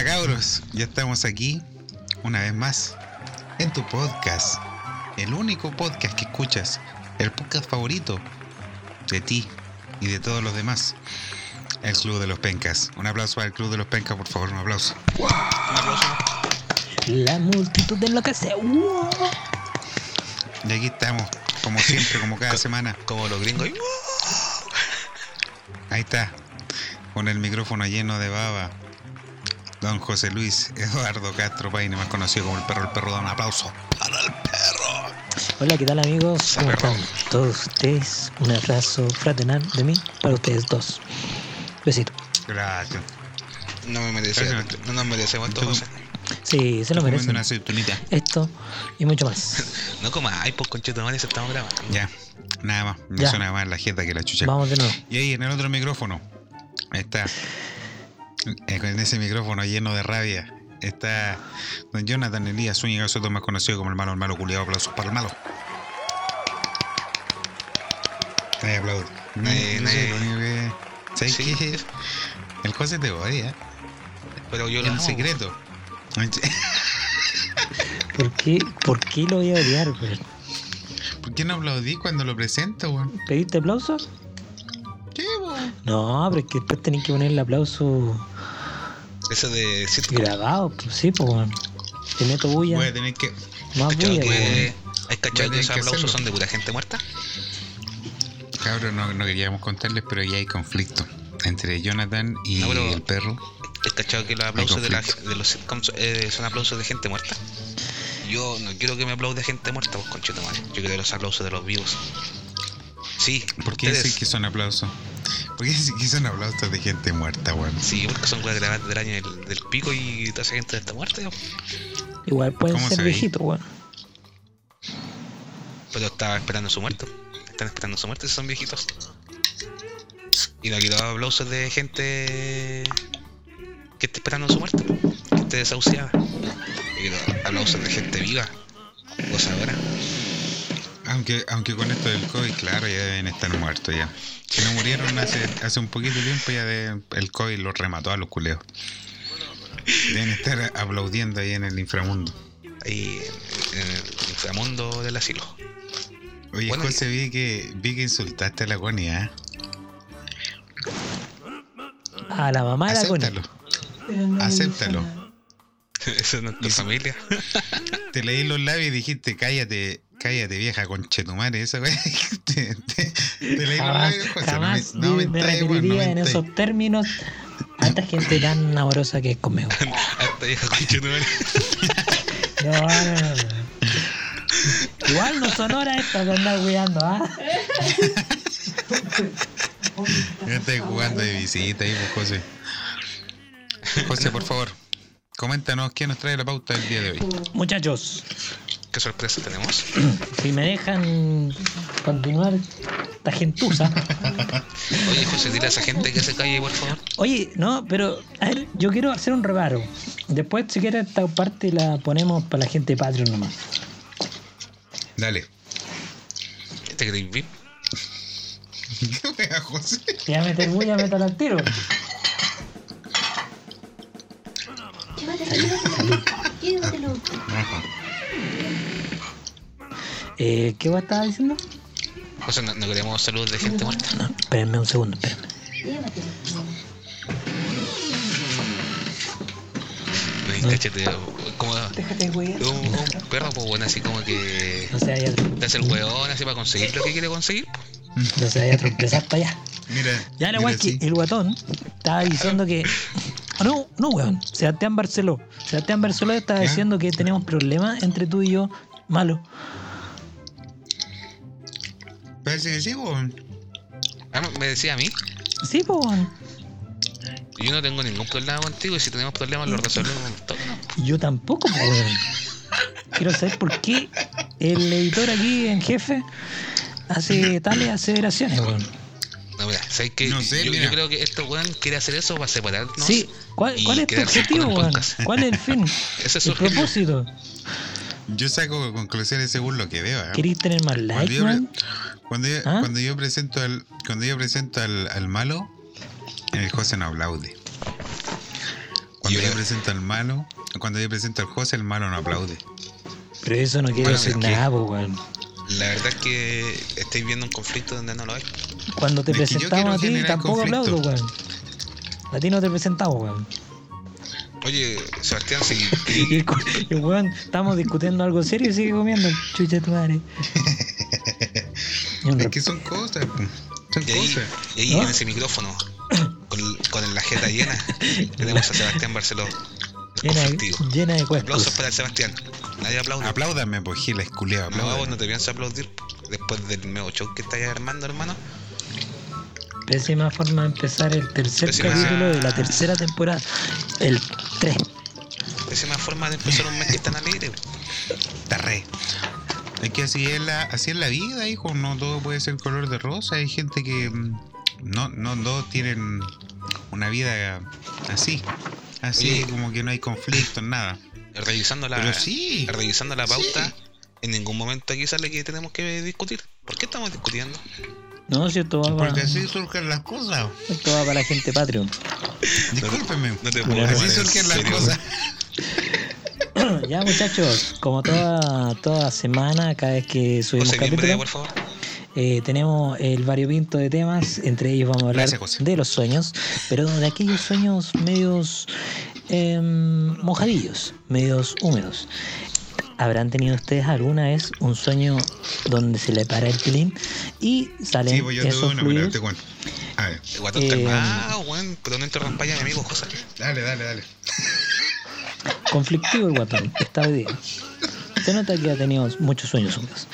Buena cabros, ya estamos aquí una vez más en tu podcast, el único podcast que escuchas, el podcast favorito de ti y de todos los demás, el Club de los Pencas. Un aplauso al Club de los Pencas, por favor, un aplauso. Un aplauso. La multitud de lo que sea. ¡Wow! Y aquí estamos, como siempre, como cada semana. Como los gringos. Ahí está, con el micrófono lleno de baba. Don José Luis Eduardo Castro Paine, más conocido como el perro. El perro da un aplauso para el perro. Hola, ¿qué tal amigos? ¿Cómo están todos ustedes? Un abrazo fraternal de mí para ustedes dos. Besito. Gracias. No me merecemos, no nos merecemos esto, José. Sí, se lo merecen. una aceitunita. Esto y mucho más. No comas, ay, pues conchito madre, se estamos grabando. Ya, nada más. Me Ya. suena más la jeta que la chucha. Vamos de nuevo. Y ahí en el otro micrófono está, eh, con ese micrófono lleno de rabia, está don Jonathan Elías Zúñiga Soto, más conocido como el malo, el malo culiado. Aplausos para el malo. Nadie aplaude. Nadie- nadie-. El José te odia, Pero yo lo en amo. secreto. ¿Por qué, ¿Por qué lo voy a odiar, güey? ¿Por qué no aplaudí cuando lo presento, weón? ¿Pediste aplauso? Sí. No, pero es que después tenés que poner el aplauso Eso de sitcom. grabado. Pues sí, pues, weón. Te meto bulla. Voy a tener que. Más ¿Cachado bulla, que. ¿Hay cachado que esos aplausos hacerlo. son de pura gente muerta? Cabrón, no, no queríamos contarles, pero ya hay conflicto entre Jonathan y No, pero- el perro. ¿Hay cachado que los aplausos de, la- conflicto. de los sitcoms eh, son aplausos de gente muerta? Yo no quiero que me aplaude gente muerta, pues conchito madre. Yo quiero los aplausos de los vivos. Sí, ¿Por qué ustedes. dicen que son aplausos? ¿Por qué dicen que son aplausos de gente muerta, weón? Sí, porque son weas grabadas del año del, del pico y toda esa gente está muerta. ya. Igual pueden ¿Cómo ser se viejitos, weón. Pero estaba esperando su muerte. Están esperando su muerte, son viejitos. Y no quiero aplausos de gente que esté esperando su muerte, que esté desahuciada. Yo quiero aplausos de gente viva, gozadora. Aunque, aunque con esto del COVID, claro, ya deben estar muertos ya. Si no murieron hace, hace un poquito de tiempo, ya de- el COVID los remató a los culeos. Deben estar aplaudiendo ahí en el inframundo. Ahí en el inframundo del asilo. Oye, Bueno, José, vi que, vi que insultaste a la Connie, ¿eh? A la mamá de la Connie. Acéptalo. Acéptalo. Eso es nuestra familia. Te leí los labios y dijiste, cállate, cállate vieja conchetumare, esa weá. te, te, te leí los Jamás, jamás no me, no me no en esos términos a esta gente tan amorosa que es conmigo. Hasta vieja conchetumare. No, no, no. Igual no son horas estas de andar cuidando, ¿ah? Ya estáis jugando de visita ahí, pues, José. José, por favor, coméntanos qué nos trae la pauta del día de hoy. Muchachos, ¿Qué sorpresa tenemos? si me dejan continuar esta gentuza. Oye, José, dile a esa gente que se calle, por favor. Oye, no, pero a ver, yo quiero hacer un reparo. Después, si quieres, esta parte la ponemos para la gente de Patreon nomás. Dale. ¿Te VIP? ¿Qué wea, José? Si ya meter bulla, métala al tiro. Llévatelo. Eh, ¿Qué vos estabas diciendo? José, no, no queremos saludos de gente muerta. No, espérenme un segundo, espérenme. No, cáchate, como Déjate, güey. un, un perro, pues bueno, así como que No se vaya, te hace el hueón así para conseguir lo que quiere conseguir. no se vaya a tropezar para allá. Mira. Ya weá es que sí. el guatón estaba diciendo que. Ah, no, no, weón. Sebastián Barceló. Sebastián Barceló estaba ¿Ya? diciendo que tenemos problemas entre tú y yo. Malo. Parece que sí, weón. Ah, me decía a mí, Sí, weón. yo no tengo ningún problema contigo y si tenemos problemas los resolvemos todos. Yo tampoco, weón. Quiero saber por qué el editor aquí en jefe hace tales aseveraciones, weón. No, mira, ¿sabes qué? No sé, yo, mira. yo creo que este weón quiere hacer eso para separarnos. Sí, ¿cuál, cuál es tu objetivo, weón? ¿Cuál es el fin? Ese es su El propósito. Yo saco conclusiones según lo que veo. ¿eh? ¿Queréis tener más Cuando likes, cuando yo- ¿Ah? cuando yo presento al cuando yo presento al, al malo, el José no aplaude. Cuando Yo- yo presento al malo, cuando yo presento al José, el malo no aplaude. Pero eso no quiere Bueno, decir nada, weón. La verdad es que estáis viendo un conflicto donde no lo hay. Cuando te presentamos a ti, tampoco aplaudo, weón. A ti no te presentamos, weón. Oye, Sebastián, si Y el, el weón, estamos discutiendo algo serio y sigue comiendo. Chucha tu madre. Es que son cosas, son y ahí, cosas. y ahí ¿No? en ese micrófono, con, con la jeta llena, tenemos a Sebastián Barceló. Llena, de, llena de Aplausos para el Sebastián. Nadie aplaude. Apláudame, pues esculeo, No, vos no te piensas aplaudir después del nuevo show que estáis armando, hermano. Pésima forma de empezar el tercer Pésima- capítulo de la tercera temporada. El 3. Pésima forma de empezar un mes que están alegre. Está re. Es que así es la, así es la vida, hijo. No todo puede ser color de rosa. Hay gente que mm, no, no todos tienen una vida así. Así Oye. como que no hay conflictos, nada. Revisando la, Pero sí. revisando la pauta, Sí. en ningún momento aquí sale que tenemos que discutir. ¿Por qué estamos discutiendo? No, si esto va, para, Porque así surgen las cosas. esto va para la gente Patreon. Discúlpeme. No te puedo Así en surgen las cosas. ya, muchachos, como toda, toda semana, cada vez que subimos José, capítulo, por favor. Eh, tenemos el variopinto de temas. Entre ellos vamos a hablar Gracias, de los sueños, pero de aquellos sueños medios em, mojadillos, medios húmedos. ¿Habrán tenido ustedes alguna vez un sueño donde se le para el pilín y salen Sí, pues yo tuve esos una, mira, fluidos? te cuento. A ver, El guatón Eh, calmado, weón. Pero no interrumpa a mi amigo José. dale, dale, dale. Conflictivo el guatón, está hoy día. Se nota que ha tenido muchos sueños húmedos.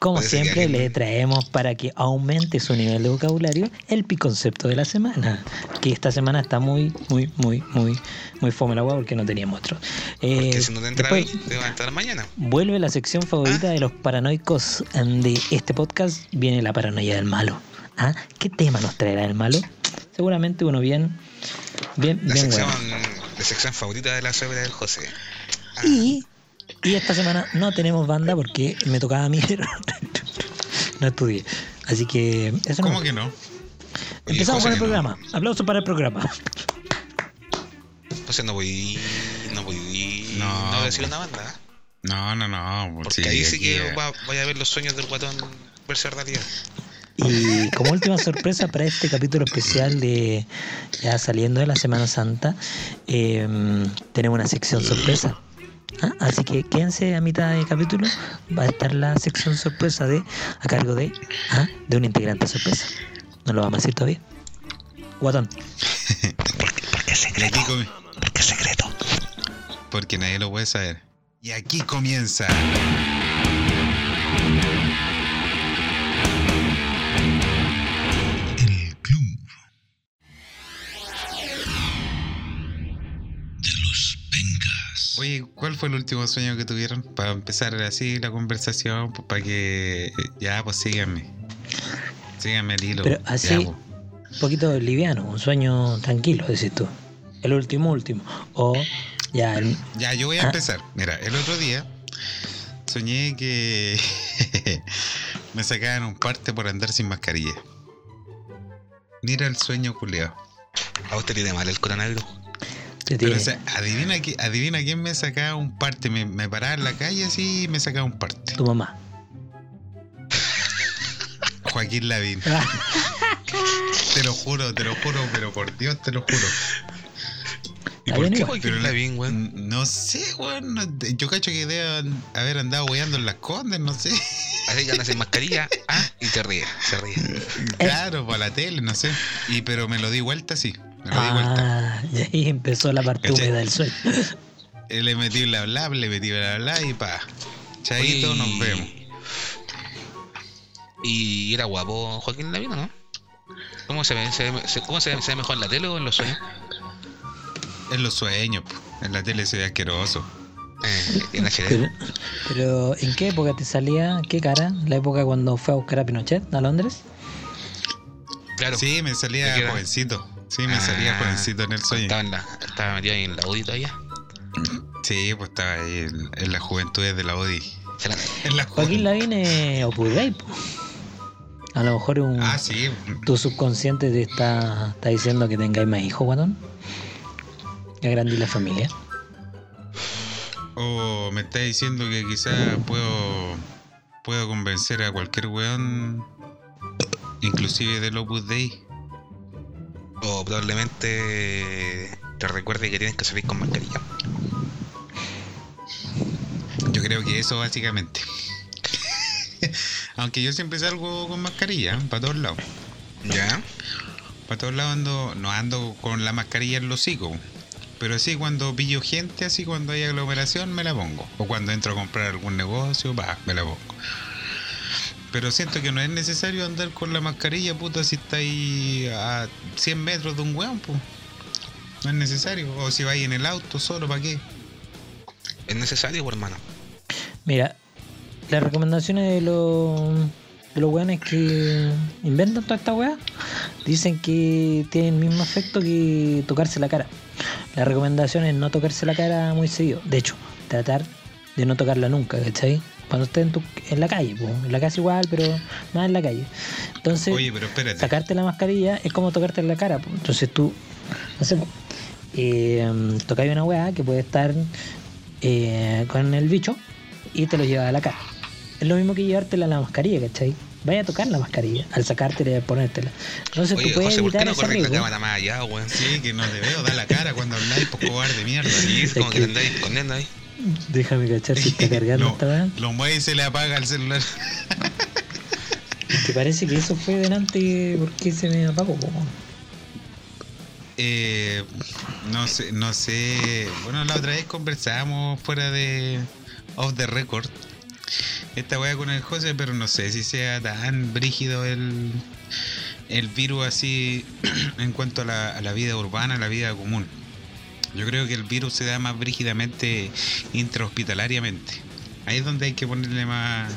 Como Parece siempre, le traemos para que aumente su nivel de vocabulario el piconcepto de la semana. Que esta semana está muy, muy, muy, muy, muy fome la agua porque no teníamos otro. Eh, Que si no te entra después hoy, te va a entrar mañana. vuelve la sección favorita de los paranoicos de este podcast. Viene la paranoia del malo. ¿Ah? ¿Qué tema nos traerá el malo? Seguramente uno bien, bien, La bien sección, bueno. la sección favorita de la suegra del José. Ah, Y, y esta semana no tenemos banda porque me tocaba a mí, pero no estudié. Así que eso no. ¿Cómo que no? Empezamos con el no. programa. Aplausos para el programa. José, no voy. No voy. No. No voy a decir una banda. ¿eh? No, no, no. pues Porque ahí sí que va, voy a ver los sueños del guatón verse realidad. Y como última sorpresa para este capítulo especial de ya saliendo de la Semana Santa, eh, tenemos una sección sorpresa. ¿Ah? Así que quédense a mitad de capítulo, va a estar la sección sorpresa de a cargo de, ¿ah? de un integrante sorpresa. No lo vamos a decir todavía. Guatón. y aquí comi- ¿Qué secreto? Porque nadie lo puede saber. Y aquí comienza. Oye, ¿cuál fue el último sueño que tuvieron? Para empezar así la conversación, pues, para que. Ya, pues síganme. Síganme el hilo. Pero Ya, así- pues. Un poquito liviano, un sueño tranquilo, decís tú. El último, último. O ya, el- Ya, yo voy a Ah. empezar. Mira, el otro día soñé que me sacaban un parte por andar sin mascarilla. Mira el sueño culeado. ¿A usted le mal el coronavirus? Te Pero, tiene- o sea, adivina, qui- adivina quién me sacaba un parte. Me, me paraba en la calle así y me sacaba un parte. tu mamá. Joaquín Lavín. Te lo juro, te lo juro, pero por Dios te lo juro. ¿Y por qué. Joaquín Lavín, weón? No sé, weón. no- yo cacho que debe haber andado weando en las condes, no sé. Así que anda sin mascarilla, ah, y te ríe, se ríe. Claro, para la tele, no sé. Y pero me lo di vuelta, sí. Me lo di vuelta. Ah, y ahí empezó la parte ¿Cachai? húmeda del sueño. Eh, Le metí bla bla, le metí bla bla y pa. Chaito, Oye, nos vemos. ¿Y era guapo Joaquín Lavín o no? ¿Cómo se ve, se ve- se- cómo se ve, se ve mejor en la tele o en los sueños? En los sueños, en la tele se ve asqueroso. Eh, en HD. Pero, pero, ¿en qué época te salía? ¿Qué cara? ¿La época cuando fue a buscar a Pinochet a Londres? Claro. Sí, me salía jovencito. Sí, me Ah, salía jovencito en el sueño. Estaba, en la, estaba metido ahí en la UDI todavía. Sí, pues estaba ahí en, en la juventud de la ODI. Será- En la Joaquín. Lavín es Opus Dei, po. A lo mejor un, Ah, sí. tu subconsciente te está, está diciendo que tengáis más hijos, guatón. Agrandí la familia. O me está diciendo que quizás puedo, puedo convencer a cualquier weón, inclusive del Opus Dei. O probablemente te recuerde que tienes que salir con mascarilla. Yo creo que eso básicamente. Aunque yo siempre salgo con mascarilla, para todos lados. ¿Ya? Para todos lados ando, no ando con la mascarilla en los hocico. Pero sí cuando pillo gente, así cuando hay aglomeración, me la pongo. O cuando entro a comprar algún negocio, va, me la pongo. Pero siento que no es necesario andar con la mascarilla, puta, si está ahí a 100 metros de un weón, pues. No es necesario. O si vais en el auto solo, ¿para qué? ¿Es necesario, pues, hermano? Mira, las recomendaciones de los de los weones que inventan toda esta weá dicen que tienen el mismo efecto que tocarse la cara. La recomendación es no tocarse la cara muy seguido. De hecho, tratar de no tocarla nunca, ¿cachai? Cuando estés en, tu- en la calle, po. en la casa igual, pero más en la calle. Entonces, Oye, pero espérate. sacarte la mascarilla es como tocarte en la cara. po. Entonces tú, no sé, eh, tocáis una weá que puede estar eh, con el bicho y te lo llevas a la cara. Es lo mismo que llevártela la mascarilla, ¿cachai? Vaya a tocar la mascarilla al sacártela y ponértela. Entonces Oye, tú puedes José, ¿por qué no corres la cámara más allá, weón? Sí, que no te veo, da la cara cuando habláis, pues cobarde de mierda. Sí, es como que- te andáis escondiendo ahí. Déjame cachar si está cargando lo, esta weá. lo mueve y se le apaga el celular. ¿Te parece que eso fue delante porque se me apagó? Eh, no sé, no sé. Bueno, la otra vez conversábamos fuera de off the record. Esta weá con el José, pero no sé si sea tan brígido el, el virus así en cuanto a la, a la vida urbana, a la vida común. Yo creo que el virus se da más brígidamente intrahospitalariamente. Ahí es donde hay que ponerle más,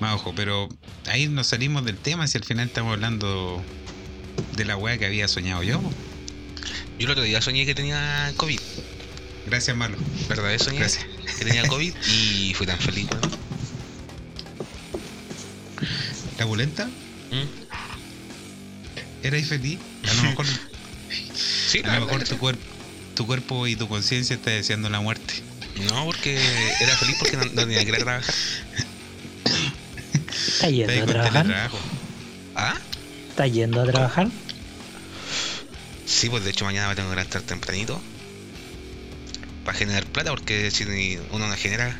más ojo. Pero ahí nos salimos del tema si al final estamos hablando de la weá que había soñado yo. Yo el otro día soñé que tenía COVID. Gracias, Marlo. ¿Verdad? Eso soñé Gracias. que tenía COVID y fui tan feliz, weón. ¿La bulenta? ¿Mm? ¿Erais feliz? A lo mejor, Sí, a lo mejor tu, cuerpo, tu cuerpo y tu conciencia está deseando la muerte. sí. No, porque era feliz porque no, no tenía que ir a trabajar. ¿Estás yendo Está ahí a trabajar? ¿Ah? ¿Estás yendo a trabajar? Sí, pues de hecho mañana me tengo que levantar tempranito para generar plata, porque si uno no genera,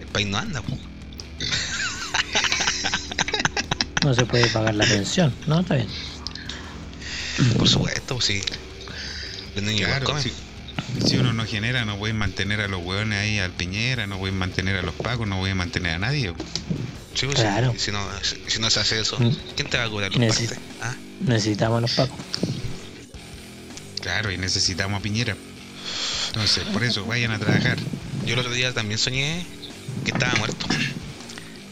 el país no anda. pues. No se puede pagar la pensión, ¿no? Está bien. Por supuesto, pues sí. Los niños Claro, comen. si, si uno no genera, no pueden mantener a los hueones ahí al Piñera, no pueden mantener a los pacos, no pueden mantener a nadie. Sí, pues, Claro. si, si no, si, no se hace eso, Mm. ¿quién te va a cobrar los Necesito. partes? ¿Ah? Necesitamos los pacos. Claro, y necesitamos a Piñera. Entonces, por eso, vayan a trabajar. Yo el otro día también soñé que estaba muerto.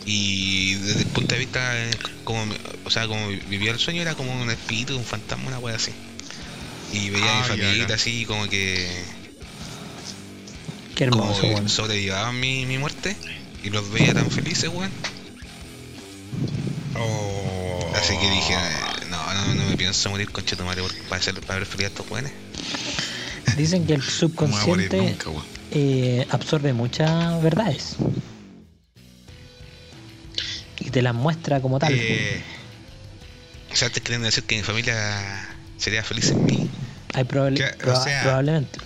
Y desde el punto de vista, eh, como, o sea, como vivía el sueño, era como un espíritu, un fantasma, una wea así. Y veía a Ah, mi ya, familia así, como que Qué como hermoso, que weón. sobrevivaban mi, mi muerte. Y los veía tan felices, weón. Oh. Así que dije, no, no, no me pienso morir con Chetumare para, hacer, para ver feliz a estos weones. Dicen que el subconsciente nunca, eh, absorbe muchas verdades. Y te las muestra como tal. Eh, O sea, te quieren decir que mi familia sería feliz en mí. Hay probable- que- o proba- sea- probablemente.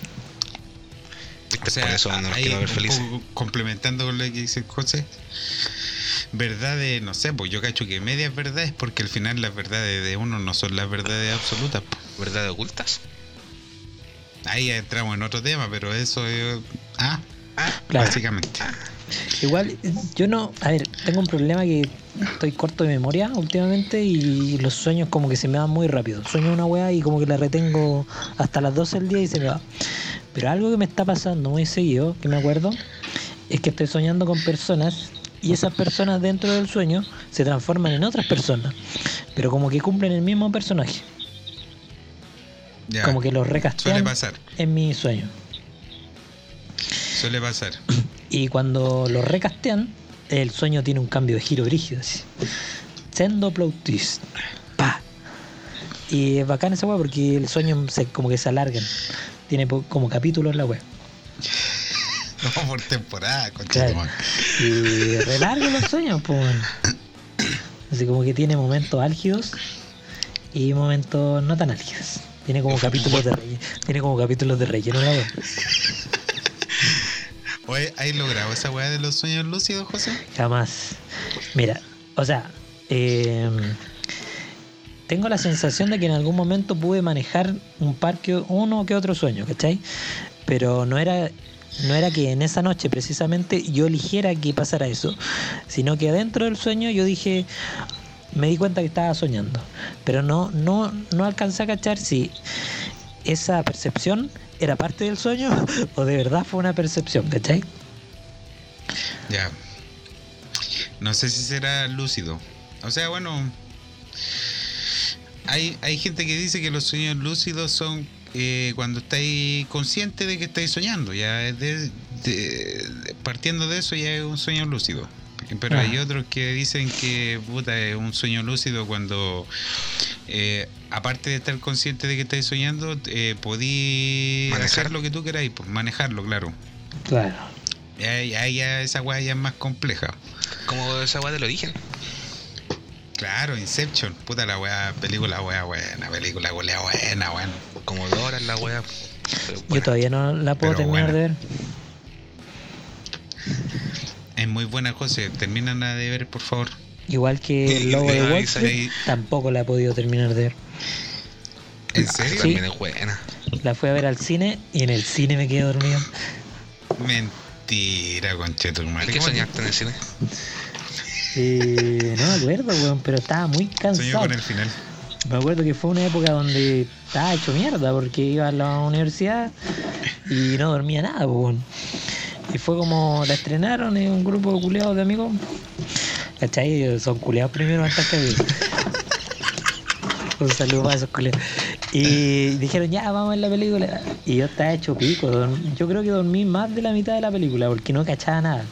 O sea, Por eso no ahí ver felices. complementando con lo que dice José, verdades, no sé, pues yo cacho que medias verdades, porque al final las verdades de uno no son las verdades absolutas. pues. ¿Verdades ocultas? Ahí entramos en otro tema, pero eso es. Ah, Claro. básicamente. Igual, yo no. A ver, tengo un problema que estoy corto de memoria últimamente y los sueños como que se me van muy rápido. Sueño una weá y como que la retengo hasta las 12 del día y se me va. Pero algo que me está pasando muy seguido, que me acuerdo, es que estoy soñando con personas y esas personas dentro del sueño se transforman en otras personas. Pero como que cumplen el mismo personaje. Ya, Como que los suele recastean pasar, en mi sueño. suele pasar. Y cuando lo recastean, el sueño tiene un cambio de giro brígido. Así. Sendo plot twist. Pa. Y es bacán esa weá porque el sueño se, como que se alargan. tiene como capítulos la web. No, por temporada, Claro. conchetumare. Y re largos los sueños, pues. Así como que tiene momentos álgidos y momentos no tan álgidos. Tiene como capítulos de relleno. Tiene como capítulos de relleno la web. Oye, ¿hay logrado esa weá de los sueños lúcidos, José? Jamás. Mira, o sea, eh, tengo la sensación de que en algún momento pude manejar un par que uno que otro sueño, ¿cachai? Pero no era, no era que en esa noche precisamente yo eligiera que pasara eso, sino que adentro del sueño yo dije, me di cuenta que estaba soñando, pero no, no, no alcancé a cachar si esa percepción era parte del sueño o de verdad fue una percepción, ¿cachai? Ya. No sé si será lúcido. O sea, bueno. Hay, hay gente que dice que los sueños lúcidos son eh, cuando estáis consciente de que estáis soñando. Ya es de- de- partiendo de eso ya es un sueño lúcido. Pero hay Ah. otros que dicen que puta, es un sueño lúcido cuando, eh, aparte de estar consciente de que estáis soñando, eh, podí Manejar. hacer lo que tú queráis, pues manejarlo, claro. Claro. Ya, ya, ya esa weá ya es más compleja. Como esa weá del origen. Claro, Inception, puta la weá, película weá buena, película weá buena, weón. Como Dora la weá. Yo todavía no la puedo Pero terminar buena. de ver. Es muy buena, José. Termina de ver, por favor. Igual que el lobo de Wall Street, tampoco la he podido terminar de ver. ¿En ah, serio? También es buena. La fui a ver al cine y en el cine me quedé dormido. Mentira, concheto, ¿Y madre. qué ¿Cómo te- soñaste en el cine? Eh, no me acuerdo, weón, pero estaba muy Soñó cansado. con el final. Me acuerdo que fue una época donde estaba hecho mierda porque iba a la universidad y no dormía nada, weón. Y fue como la estrenaron en un grupo de culeados de amigos. ¿Cachai? Son culeados primero antes que. Un saludo para esos culeados. Y dijeron, ya, vamos a ver la película. Y yo estaba hecho pico. Yo creo que dormí más de la mitad de la película porque no cachaba nada.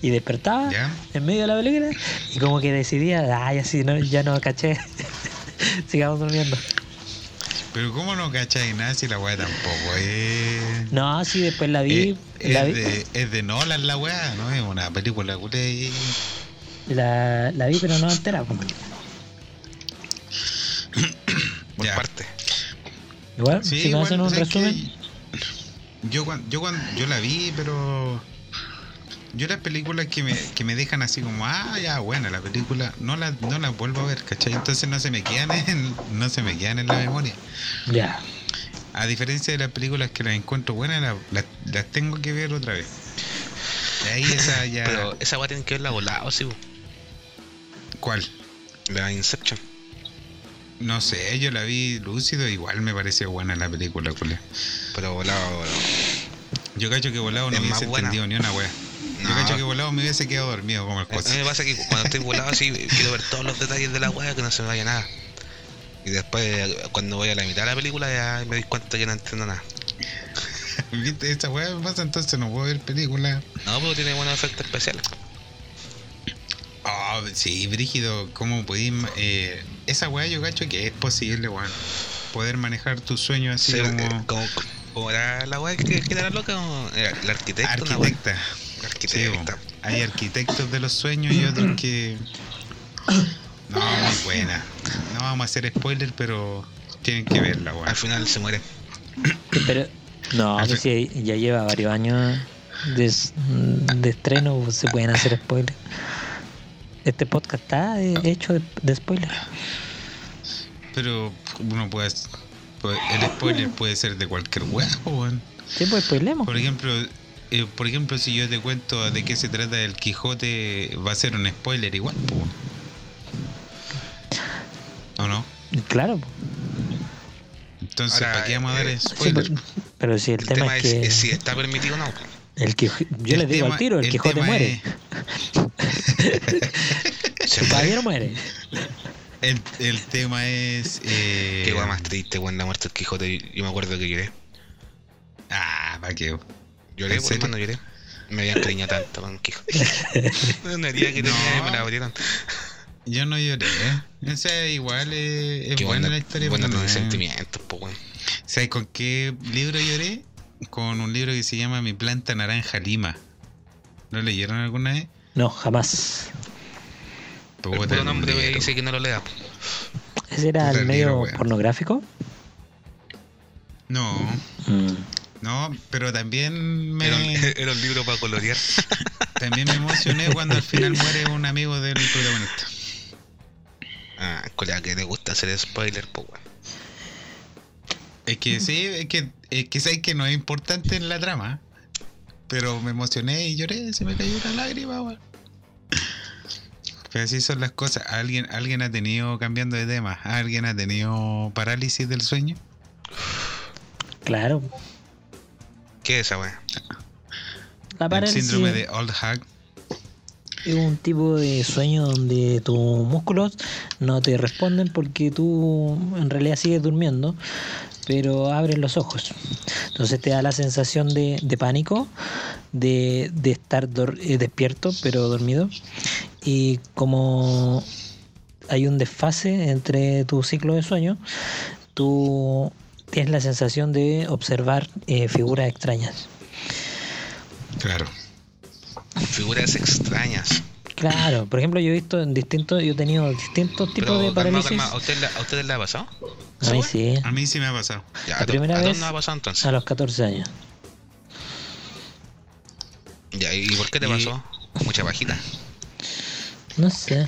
Y despertaba ¿Ya? en medio de la película y como que decidía, ay, así no, ya no caché. Sigamos durmiendo. Pero ¿cómo no cacháis nada si la weá tampoco es... No, sí, después la vi. Eh, la, es, vi de, es de Nolan la weá, ¿no? Es una película culé la, la vi, pero no entera. Por. Igual, Sí, si me igual, hacen un resumen. Yo, yo, yo la vi, pero... Yo las películas que me, que me dejan así como, ah, ya, buena la película, no las no las vuelvo a ver, ¿cachai? Entonces no se me quedan en, no se me quedan en la memoria. Ya. A diferencia de las películas que las encuentro buenas, las, las- las tengo que ver otra vez. De ahí esa ya... Pero esa weá tiene que verla volado, sí. ¿Cuál? La Inception. No sé, yo la vi lúcido, igual me pareció buena la película, culia. Pero volado, volado. Yo cacho que volado no Es hubiese entendido ni una wea. Yo cacho que volado me hubiese quedado dormido como el A mí me pasa que cuando estoy volado así, quiero ver todos los detalles de la weá, que no se me vaya nada. Y después, cuando voy a la mitad de la película, ya me doy cuenta que no entiendo nada. ¿Viste? Esa wea me pasa, entonces no puedo ver películas. No, pero tiene buenos efectos especiales. Oh, sí, Brígido, ¿cómo podéis... eh, esa wea yo cacho que es posible, weón. Poder manejar tus sueños así Ser, como... eh, como, como era la weá que, que era la loca, o era la arquitecta, una weá. Arquitecta. La Sí, arquitecta. hay arquitectos de los sueños y otros que. No, muy buena. No vamos a hacer spoiler, pero tienen que verla, weón. Al final se muere. Pero, no, pues sí, ya lleva varios años de, de estreno, se pueden hacer spoilers. Este podcast está de- hecho de, de spoilers. Pero uno puede. puede- El spoiler puede ser de cualquier weón. Sí, pues spoilemos. Por ejemplo. eh, por ejemplo, si yo te cuento de qué se trata el Quijote, va a ser un spoiler igual, po. weón. ¿O no? Claro. pues. Entonces, Ahora, ¿para qué vamos a dar eh, Sí, spoiler? pues, pero si el, El tema, es que es si está permitido o no. El Quij- yo El les digo tema- al tiro, el, el Quijote muere. Muere. caballero muere. El, el tema es. eh, Qué weá más triste, weón, la muerte del Quijote. Yo me acuerdo que lloré. Ah, ¿para qué? Lloré, ¿En pues, serio? hermano, lloré. Me habían cariñado tanto con Quijote. Herida que y me la abrieron. Yo no lloré, ¿eh? O sea, igual eh, es Qué buena buena, la historia, buena pero no es- sentimientos, pues, weón. ¿Sabes con qué libro lloré? Con un libro que se llama Mi planta naranja lima. ¿Lo leyeron alguna vez? No, jamás. Puta, nombre me dice que no lo lea. ¿Ese era Puta el medio libro, pornográfico? No, Mm. no, pero también me, Era un, era un libro para colorear. también me emocioné cuando al final muere un amigo del protagonista. Ah, colega, que te gusta hacer spoiler, pues weón. Es que sí, es que, es que sabes que no es importante en la trama. Pero me emocioné y lloré, se me cayó una lágrima, weón. Pero así son las cosas. ¿Alguien, alguien ha tenido, cambiando de tema, alguien ha tenido parálisis del sueño? Claro. ¿Qué es esa weá? La El síndrome de Old Hag. es un tipo de sueño donde tus músculos no te responden porque tú en realidad sigues durmiendo, pero abres los ojos. Entonces te da la sensación de, pánico, de, estar eh, despierto pero dormido. Y como hay un desfase entre tu ciclo de sueño, tú tienes la sensación de observar eh, figuras extrañas. Claro. Figuras extrañas. Claro, por ejemplo, yo he visto en distintos, yo he tenido distintos tipos Pero de parálisis. calma, ¿A usted, la- ¿A ustedes le ha pasado? A mí sí, A mí sí me ha pasado. Ya, La a primera vez- nos ha pasado entonces. a los 14 años. Ya, ¿y por qué te Y- pasó? Mucha bajita. No sé.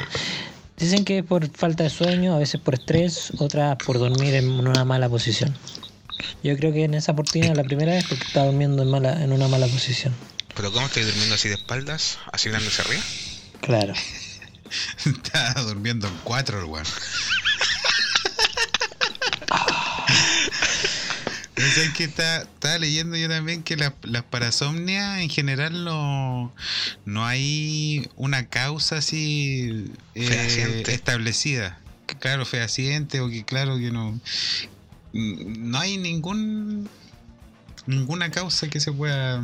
Dicen que es por falta de sueño, a veces por estrés, otras por dormir en una mala posición. Yo creo que en esa oportunidad, la primera vez, porque estaba durmiendo en, mala, en una mala posición. ¿Pero cómo estoy durmiendo así de espaldas? ¿Así mirando hacia arriba? Claro. Estaba durmiendo en cuatro el weón. Pero ¿sabes qué? Está- estaba leyendo yo también que la- las parasomnias en general no, no hay una causa así eh, establecida. Que Claro, fehaciente o que claro que no. No hay ningún ninguna causa que se pueda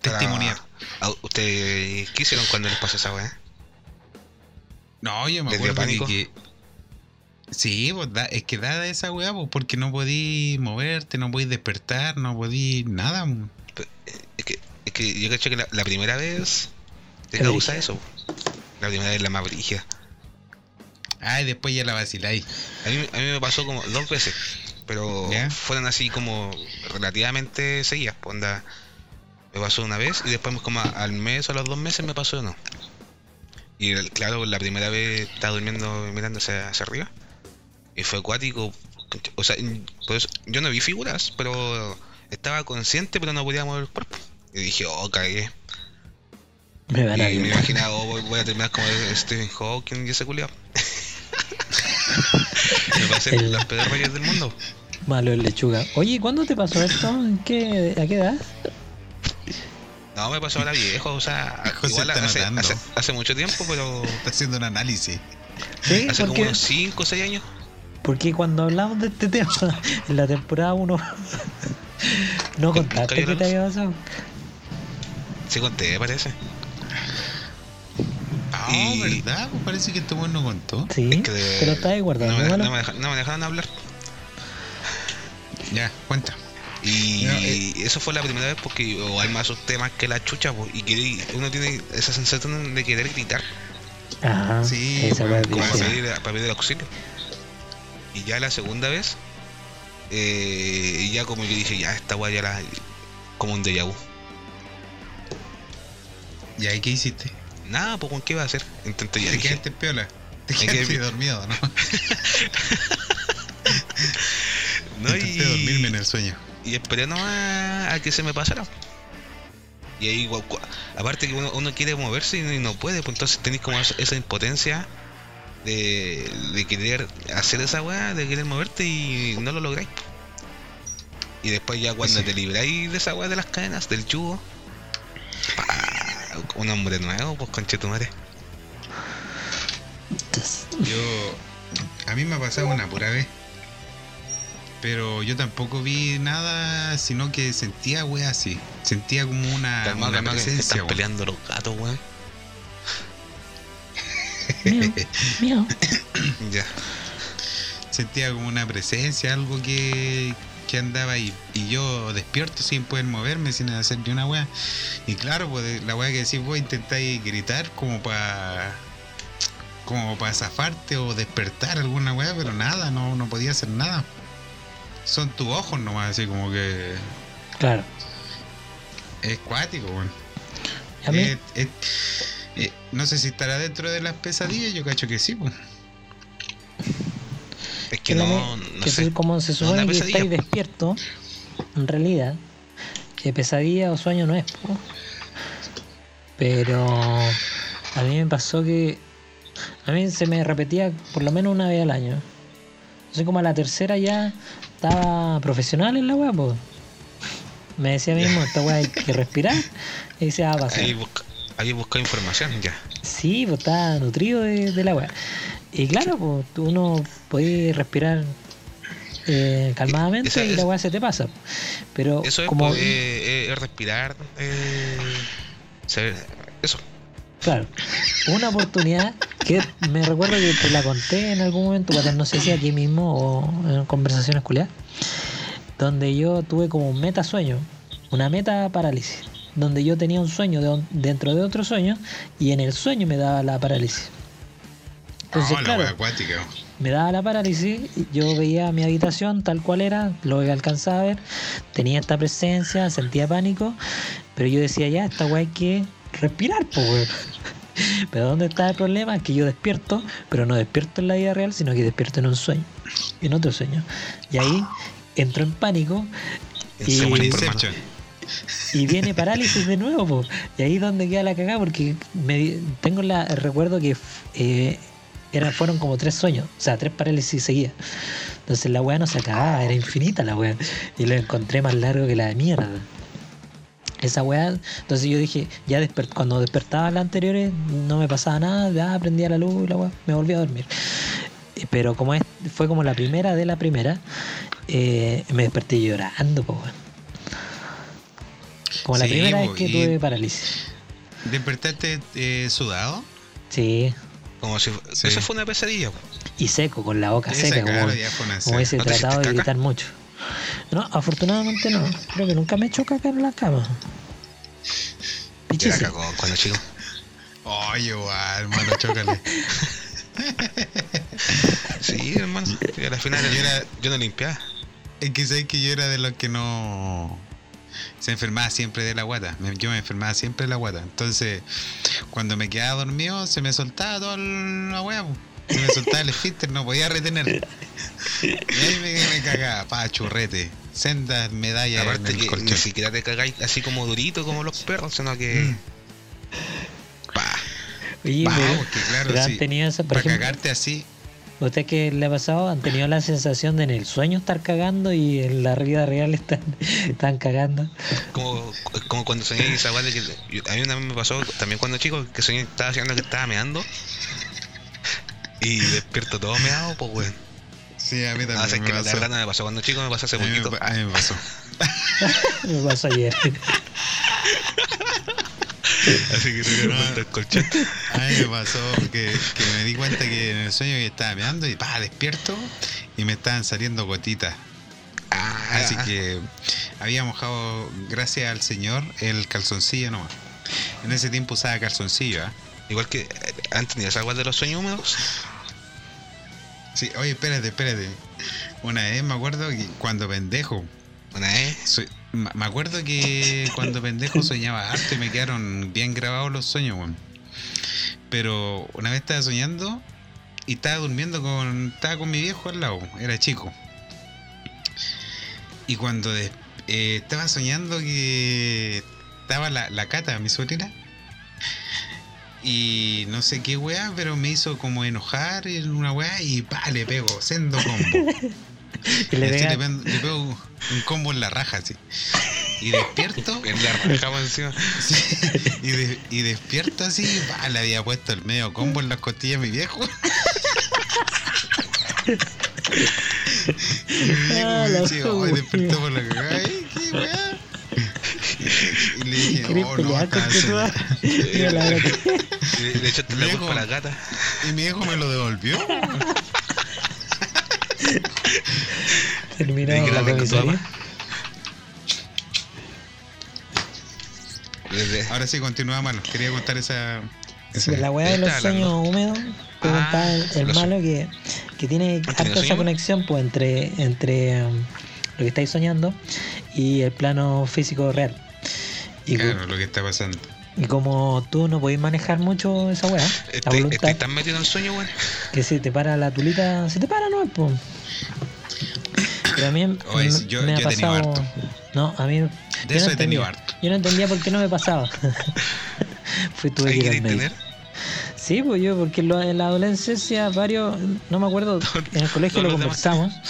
testimoniar. Ah, ¿Ustedes qué hicieron cuando les pasó esa weá? No, yo me ¿Les dio acuerdo pánico? que, que- Sí, pues da- es que da esa weá, pues, porque no podí moverte, no podí despertar, no podí nada. pues. Es que, es que yo cacho que la, la primera vez te causa eso. La primera vez la más brígida. Ay, después ya la vaciláis. A mí, a mí me pasó como dos veces, pero ¿Ya? fueron así como relativamente seguidas. pues, onda, me pasó una vez y después como al mes o a los dos meses me pasó no. Y claro, la primera vez estaba durmiendo mirando hacia, hacia arriba y fue acuático. O sea, por eso- yo no vi figuras, pero estaba consciente, pero no podía mover el cuerpo. Y dije, oh, cagué. Me van a Y me imaginaba, oh, voy, voy a terminar como Stephen Hawking y ese culiao. me pasé El- las peores del mundo. Malo el lechuga. Oye, ¿cuándo te pasó esto? ¿En qué, ¿A qué edad? No, me pasó ahora viejo, o sea, José igual está hace, notando. hace, hace mucho tiempo, pero Está haciendo un análisis. Sí, hace como unos 5 o 6 años. porque cuando hablamos de este tema en la temporada 1, no contaste qué te había pasado. Sí conté, parece. Ah, Y- ¿verdad? Pues parece que este weón no contó. Sí, Es que de- te lo estabas guardando. No me, ¿vale? no me deja- no me dejaron hablar. Ya, cuenta. Y No, eh. eso fue la primera vez porque igual me asusté más que la chucha, po, y que uno tiene esa sensación de querer gritar Ajá, Sí, esa bueno, como para pedir, para pedir auxilio. Y ya la segunda vez, eh, ya como yo dije, ya esta weá ya la. como un déjà vu. ¿Y ahí qué hiciste? Nada, pues con qué iba a hacer. Intenté ya ¿Te dije, quedaste piola? Te quedaste quedé- dormido, ¿no? no, Intenté dormirme en el sueño. Y esperé nomás a que se me pasara. Y ahí, aparte que uno, uno quiere moverse y no, puede, pues entonces tenéis como esa impotencia de, de querer hacer esa weá, de querer moverte y no lo lográis. Y después ya cuando Sí. te libráis de esa weá de las cadenas, del yugo, un hombre nuevo, pues conche tu madre. Yo. A mí me ha pasado una pura vez. Pero yo tampoco vi nada, sino que sentía, wey, así. Sentía como una, Calma, una calma, presencia, están weón. peleando los gatos, weón. Miau. Ya. Sentía como una presencia, algo que, que andaba y, y yo despierto sin poder moverme, sin hacer ni una weá. Y claro, pues la weá que decís vos intentáis gritar como para como para zafarte o despertar alguna weá, pero nada, no, no podía hacer nada. Son tus ojos nomás, así como que Claro. es cuático, weón. A mí, Eh, eh, eh, no sé si estará dentro de las pesadillas, yo cacho que sí, pues. Es que no, no que sé. como se No, supone una que estáis despierto, en realidad, que pesadilla o sueño no es, po. pero a mí me pasó que a mí se me repetía por lo menos una vez al año. Entonces como a la tercera ya estaba profesional en la weá, pues. Me decía mismo, esta weá hay que respirar y dice, ah, va a pasar. Ahí busca, ahí busca información ya. Sí, pues está nutrido de, de la weá. Y claro, pues uno puede respirar eh, calmadamente Esa- y la weá se te pasa. Pero Eso es, como, pues, eh, eh, es respirar. Eh, eso. Claro, una oportunidad que me recuerdo que te la conté en algún momento, no sé si aquí mismo o en conversaciones culiadas, donde yo tuve como un meta sueño, una meta parálisis, donde yo tenía un sueño de dentro de otro sueño y en el sueño me daba la parálisis. Entonces, la claro, acuática. me daba la parálisis, yo veía mi habitación tal cual era, lo que alcanzaba a ver, tenía esta presencia, sentía pánico, pero yo decía ya, esta hay que respirar, pues weón. Pero ¿dónde está el problema? Es que yo despierto, pero no despierto en la vida real, sino que despierto en un sueño, en otro sueño. Y ahí entro en pánico y, Se muere y viene parálisis de nuevo, po. y ahí es donde queda la cagada, porque me, tengo la, el recuerdo que eh, eran, fueron como tres sueños, o sea, tres parálisis seguidas. Entonces la weá no se acababa, era infinita la weá, y lo encontré más largo que la de mierda. Esa weá, entonces yo dije, ya desper- cuando despertaba las anteriores no me pasaba nada, ya prendía la luz y la weá, me volví a dormir. Eh, Pero como es, fue como la primera de la primera, eh, me desperté llorando, po, weón. Como la Sí, primera vez que y- tuve parálisis. ¿Despertaste eh, sudado? Sí, Como si Sí. eso fue una pesadilla. y seco, con la boca Esa, seca, como, como seca. hubiese ¿No te tratado de gritar mucho. No, afortunadamente no. Creo que nunca me he hecho caca en la cama. La cagó cuando chico. Ay, igual, hermano, chócale. Sí, hermano. Y al final Yo era- yo no limpiaba. Es que sabes que yo era de los que no. Se enfermaba siempre de la guata. Yo me enfermaba siempre de la guata. Entonces, cuando me quedaba dormido, se me soltaba toda la hueá. Se me soltaba el esfínter, no podía retener. Y ahí me, me cagaba, pa, churrete. Sendas medallas Aparte en el que colchón. ni siquiera te cagáis así como durito como los perros, sino que. Mm. Pa. Oye, Pa, pero, porque claro, pero sí, han tenido esa, por Para ejemplo, cagarte así. ¿usted qué le ha pasado? ¿Han tenido la sensación de en el sueño estar cagando y en la vida real están, están cagando? Como, como cuando soñé esa que. a mí una vez me pasó también cuando chico que soñé que estaba haciendo que estaba meando. Y despierto todo meado, pues weón. Sí, a mí también Ah, es que la no me pasó cuando chico, me pasó hace a, poquito. a mí me pasó. Me pasó ayer. Así que que romper el colchón. A mí me pasó que, que me di cuenta que en el sueño que estaba meando y pa, despierto y me estaban saliendo gotitas. Ah, Así que había mojado, gracias al Señor, el calzoncillo nomás. En ese tiempo usaba calzoncillo, ¿ah? Igual que eh, han tenido esa weá de los sueños húmedos. Sí, oye, espérate, espérate. Una vez me acuerdo que cuando pendejo, Una vez. soy- me acuerdo que cuando pendejo soñaba harto y me quedaron bien grabados los sueños, weón. Pero una vez estaba soñando y estaba durmiendo con. Estaba con mi viejo al lado, era chico. Y cuando des- eh, estaba soñando que estaba la, la cata, mi sobrina. Y no sé qué weá, pero me hizo como enojar en una weá y pa, le pego, sendo combo. Y le así le, le pego un combo en la raja así. Y despierto. En la rajaba encima. sí, y, de- y despierto así. pa, le había puesto el medio combo en las costillas a mi viejo. Y mi viejo me la decía, "Ay, wea". despertó por la cagada. "Ay, qué weá". Y le dije, ¿Querés oh no, pelear con estaba tu soñando". madre? Mira la verdad que- De, de hecho, te la Viejo. culpa a la gata. Y mi viejo me lo devolvió. Terminamos ¿De qué la comisaría. Ahora sí, continúa malo. Quería contar esa. La weá de los sueños húmedos, preguntaba Ah, el, el los- malo que, que tiene ¿Has tenido harta esa conexión pues entre, entre um, lo que estáis soñando y el plano físico real. Y, Claro, lo que está pasando. y como tú no podés manejar mucho esa weá, la voluntad, estoy tan metido en el sueño, weón. que si te para la tulita, se te para, ¿no? Pues. Pero a mí Oye, me, sí, yo- me ha yo pasado. harto. No, a mí. De yo eso no he tenido entendía. harto. Yo no entendía por qué no me pasaba. Fui tuve ¿Ahí que ir? Sí, pues yo, porque en lo- en la adolescencia varios, no me acuerdo, en el colegio lo conversamos.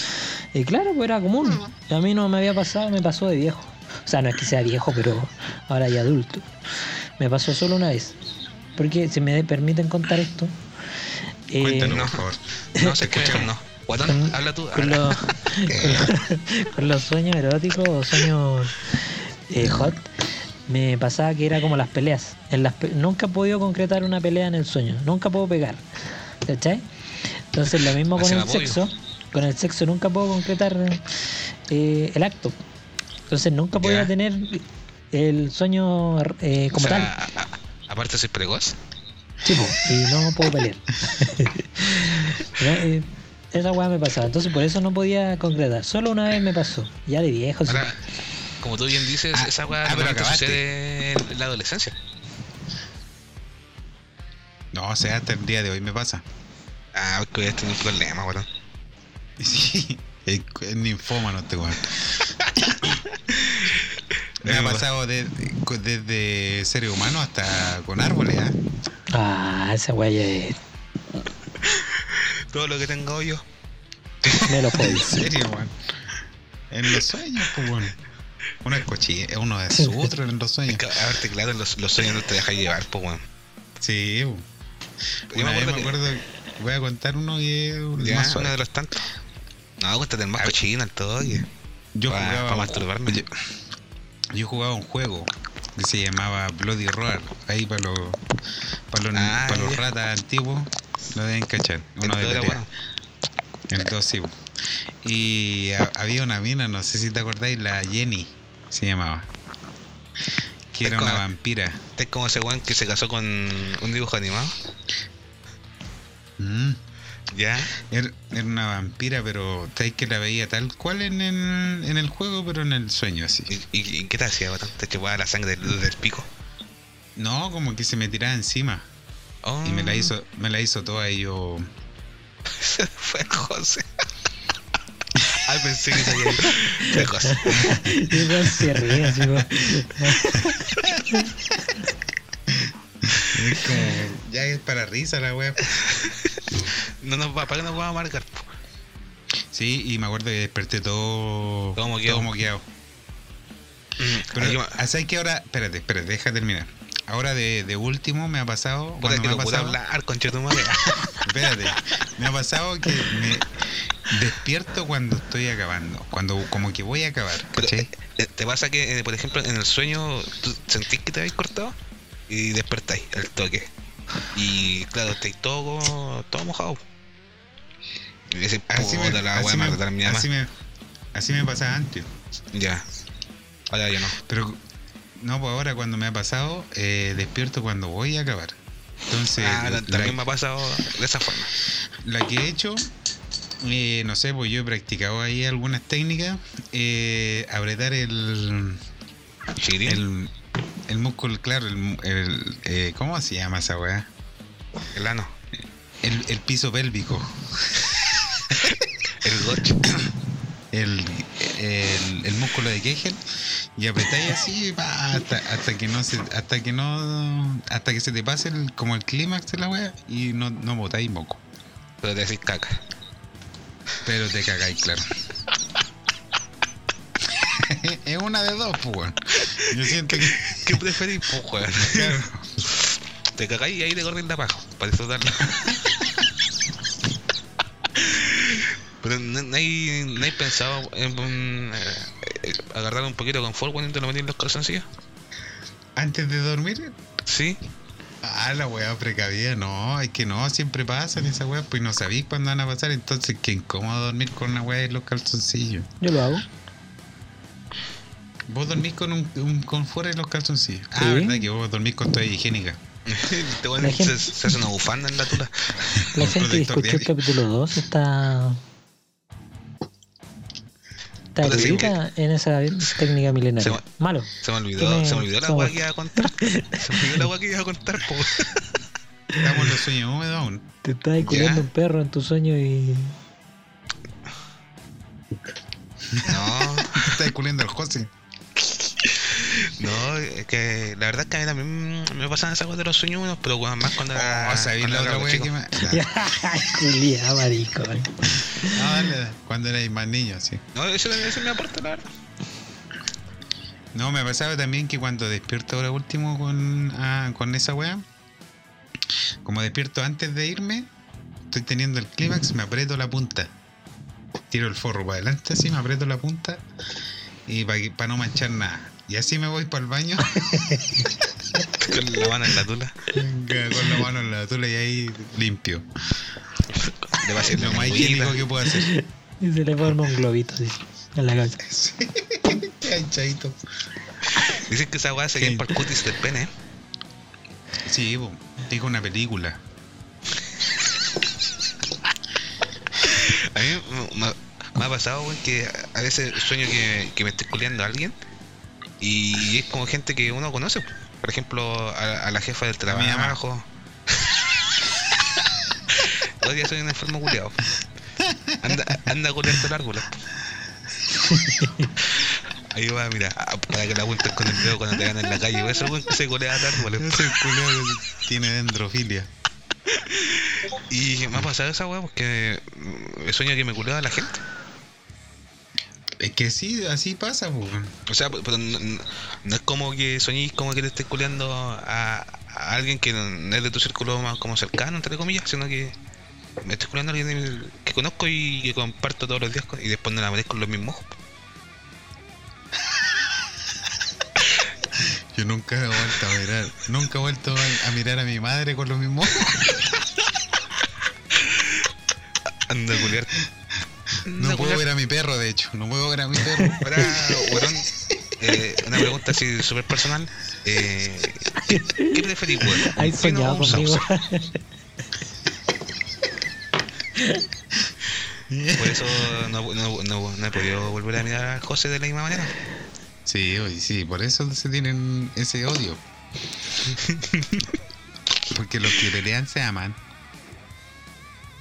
Y claro, pues era común. A mí no me había pasado, me pasó de viejo. O sea, no es que sea viejo, pero ahora ya adulto. Me pasó solo una vez. Porque si me permiten contar esto. eh, Cuéntanos, no. por favor. No se escucha, no. Habla tú. con habla. los, con, con los sueños eróticos o sueños eh, hot, me pasaba que era como las peleas. En las pe- nunca he podido concretar una pelea en el sueño, nunca puedo pegar. ¿Cachai? Entonces lo mismo con el apoyo. sexo. Con el sexo nunca puedo concretar eh, el acto. Entonces nunca podía Ya. tener el sueño eh, O como sea, tal. a- a- aparte de ser precoz. Sí, y no puedo pelear. No, eh, esa weá me pasaba, entonces por eso no podía concretar. Solo una vez me pasó, ya de viejo. sí. Como tú bien dices, Ah, esa weá ah, acabaste. sucede en la adolescencia. No, o sea, hasta el día de hoy me pasa. Ah, porque voy a tener un problema, weón. Sí, es es ninfómano este weón. Me ha Eh, pasado de- desde seres humanos hasta con árboles, ¿ah? Ah, esa ya es Todo lo que tengo yo. me lo En puedo. serio, weón. En los sueños, pues, weón. Uno es cochino, uno es otro en los Es sueños. que, a verte, claro, los, los sueños no te dejan llevar, pues, weón. Sí, weón. Yo Una me acuerdo voy a contar uno que es más uno suave. de los tantos. No, cuéntate el más A ver. cochino, el todo. oye. Yo jugaba, pa masturbarme. Yo, yo jugaba un juego que se llamaba Bloody Roar. Ahí para los para los, Ah, para los ratas antiguos lo deben cachar. Uno de pelea. bueno. El 2 sí. Y ha- había una mina, no sé si te acordáis, la Jenny se llamaba. Que era una vampira. Es como ese weón que se casó con un dibujo animado. Mm. Ya. Era, era una vampira, pero sabéis que la veía tal cual en el, en el juego, pero en el sueño así. ¿Y, qué te hacía? Te chupaba la sangre del, del pico. No, como que se me tiraba encima. Oh. Y me la hizo, me la hizo toda y yo. Fue José. Ay, pensé que se había Fue José. Y se ríe así. Es como, ya es para risa la wea. No nos va, ¿para qué nos va a amargar? po? Sí, y me acuerdo que desperté todo. Todo moqueado. Todo moqueado. Pero Pero, ah, ¿sabes que ahora? Espérate, espérate, deja terminar. Ahora de, de último me ha pasado. puta Cuando que me ha pasado. hablar, concha tu madre. Espérate. Me ha pasado que me despierto cuando estoy acabando. Cuando como que voy a acabar. Pero, ¿Cachai? eh, ¿Te pasa que, eh, por ejemplo, en el sueño tú sentís que te habéis cortado y despertáis al toque? Y claro, estáis todo, todo mojado. Y decís, Así me, la así me- me retará mi mamá. así me- así me pasaba antes. Ya. Ahora ya no. Pero no, pues ahora cuando me ha pasado, eh, despierto cuando voy a acabar. Entonces, Ah, la, también me ha pasado de esa forma. la que he hecho, eh, no sé, pues yo he practicado ahí algunas técnicas. Eh, apretar el, el músculo, claro, el, el, eh, ¿cómo se llama esa weá? El ano. El, el piso pélvico. El gocho. el, el, el músculo de Kegel y apretáis así pa, hasta, hasta que no se hasta que no hasta que se te pase el, como el clímax de la wea y no, no botáis moco Pero te decís caca. pero te cagáis claro es una de dos pues weón. yo siento que ¿Qué preferís, pues, weón? claro, Te cagáis y ahí te corren la paja. Para disfrutarla. Pero no, no hay, no hay pensado en, en, eh, eh, agarrar un poquito de confort cuando te lo metí en los calzoncillos. antes de dormir Sí. Ah, la weá precavida, no, es que no, siempre pasan esas weas, pues no sabéis cuándo van a pasar, entonces qué incómodo dormir con una weá en los calzoncillos. Yo lo hago. Vos dormís con un, un con fuera de los calzoncillos. Ah, Sí. verdad que vos dormís con toalla higiénica. Este weón La se, gente- se hace una bufanda en la tula. La gente que escuchó el capítulo 2 está. Está en esa técnica Se milenaria. Malo. Se me olvidó, Tiene- se me olvidó la se weá que iba a contar. Se me olvidó la weá que iba a contar, po. Estamos en los sueños húmedos aún. Te estás culiando un perro en tu sueño y. No, Te estás culiando al José. No, es que la verdad es que a mí también me pasan esas cosas de los sueños húmedos, pero weón, más cuando era. Oh, ¿sabéis cuando la era otra wea que me. Ay, culiá, marico. No, dale, dale. Cuando erais más niño, sí. No, eso también eso me aporta, la verdad. No, me pasaba también que cuando despierto ahora último con, ah, con esa wea, como despierto antes de irme, estoy teniendo el clímax, me aprieto la punta. Tiro el forro para adelante así, me aprieto la punta y para no manchar nada. Y así me voy para el baño Con la mano en la tula. con la mano en la tula y ahí limpio. Le va a hacer Lo más higiénico que puedo hacer. Y se le forma un globito así en la cabeza. Sí. Hinchadito. Dicen que esa weá se bien para el cutis del pene. ¿eh? Sí, bo, digo una película. A mí me, me- me ha pasado, weón, que a veces sueño que, que me estoy culeando a alguien y es como gente que uno conoce. Por ejemplo, a, a la jefa del trabajo. Hoy día soy un enfermo culeado. Anda, anda culearte el árbol. Ahí va, mira, a- para que la apuntes con el dedo cuando te vean en la calle. Eso es que se culea al árbol. Ese culiao que tiene dendrofilia. Y me ha pasado esa weá porque mm, sueño que me culeo a la gente. Es que sí, así pasa, pues. O sea, pero no, es como que soñéis como que te estés culeando a, a alguien que no es de tu círculo más como cercano, entre comillas, sino que me estoy culeando a alguien que conozco y que comparto todos los días con- y después no la merezco con los mismos ojos. Yo nunca he vuelto a mirar, nunca he vuelto a, mirar a mi madre con lo mismo. Anda a. No puedo ver a mi perro, de hecho, no puedo ver a mi perro. Ahora, weón, eh, una pregunta así súper personal. Eh, ¿qué, qué preferís, weón? ¿Un ¿Has pino o soñado conmigo? Por eso no, no, no, no he podido volver a mirar a José de la misma manera. Sí, sí, por eso se tienen ese odio. Porque los que pelean se aman.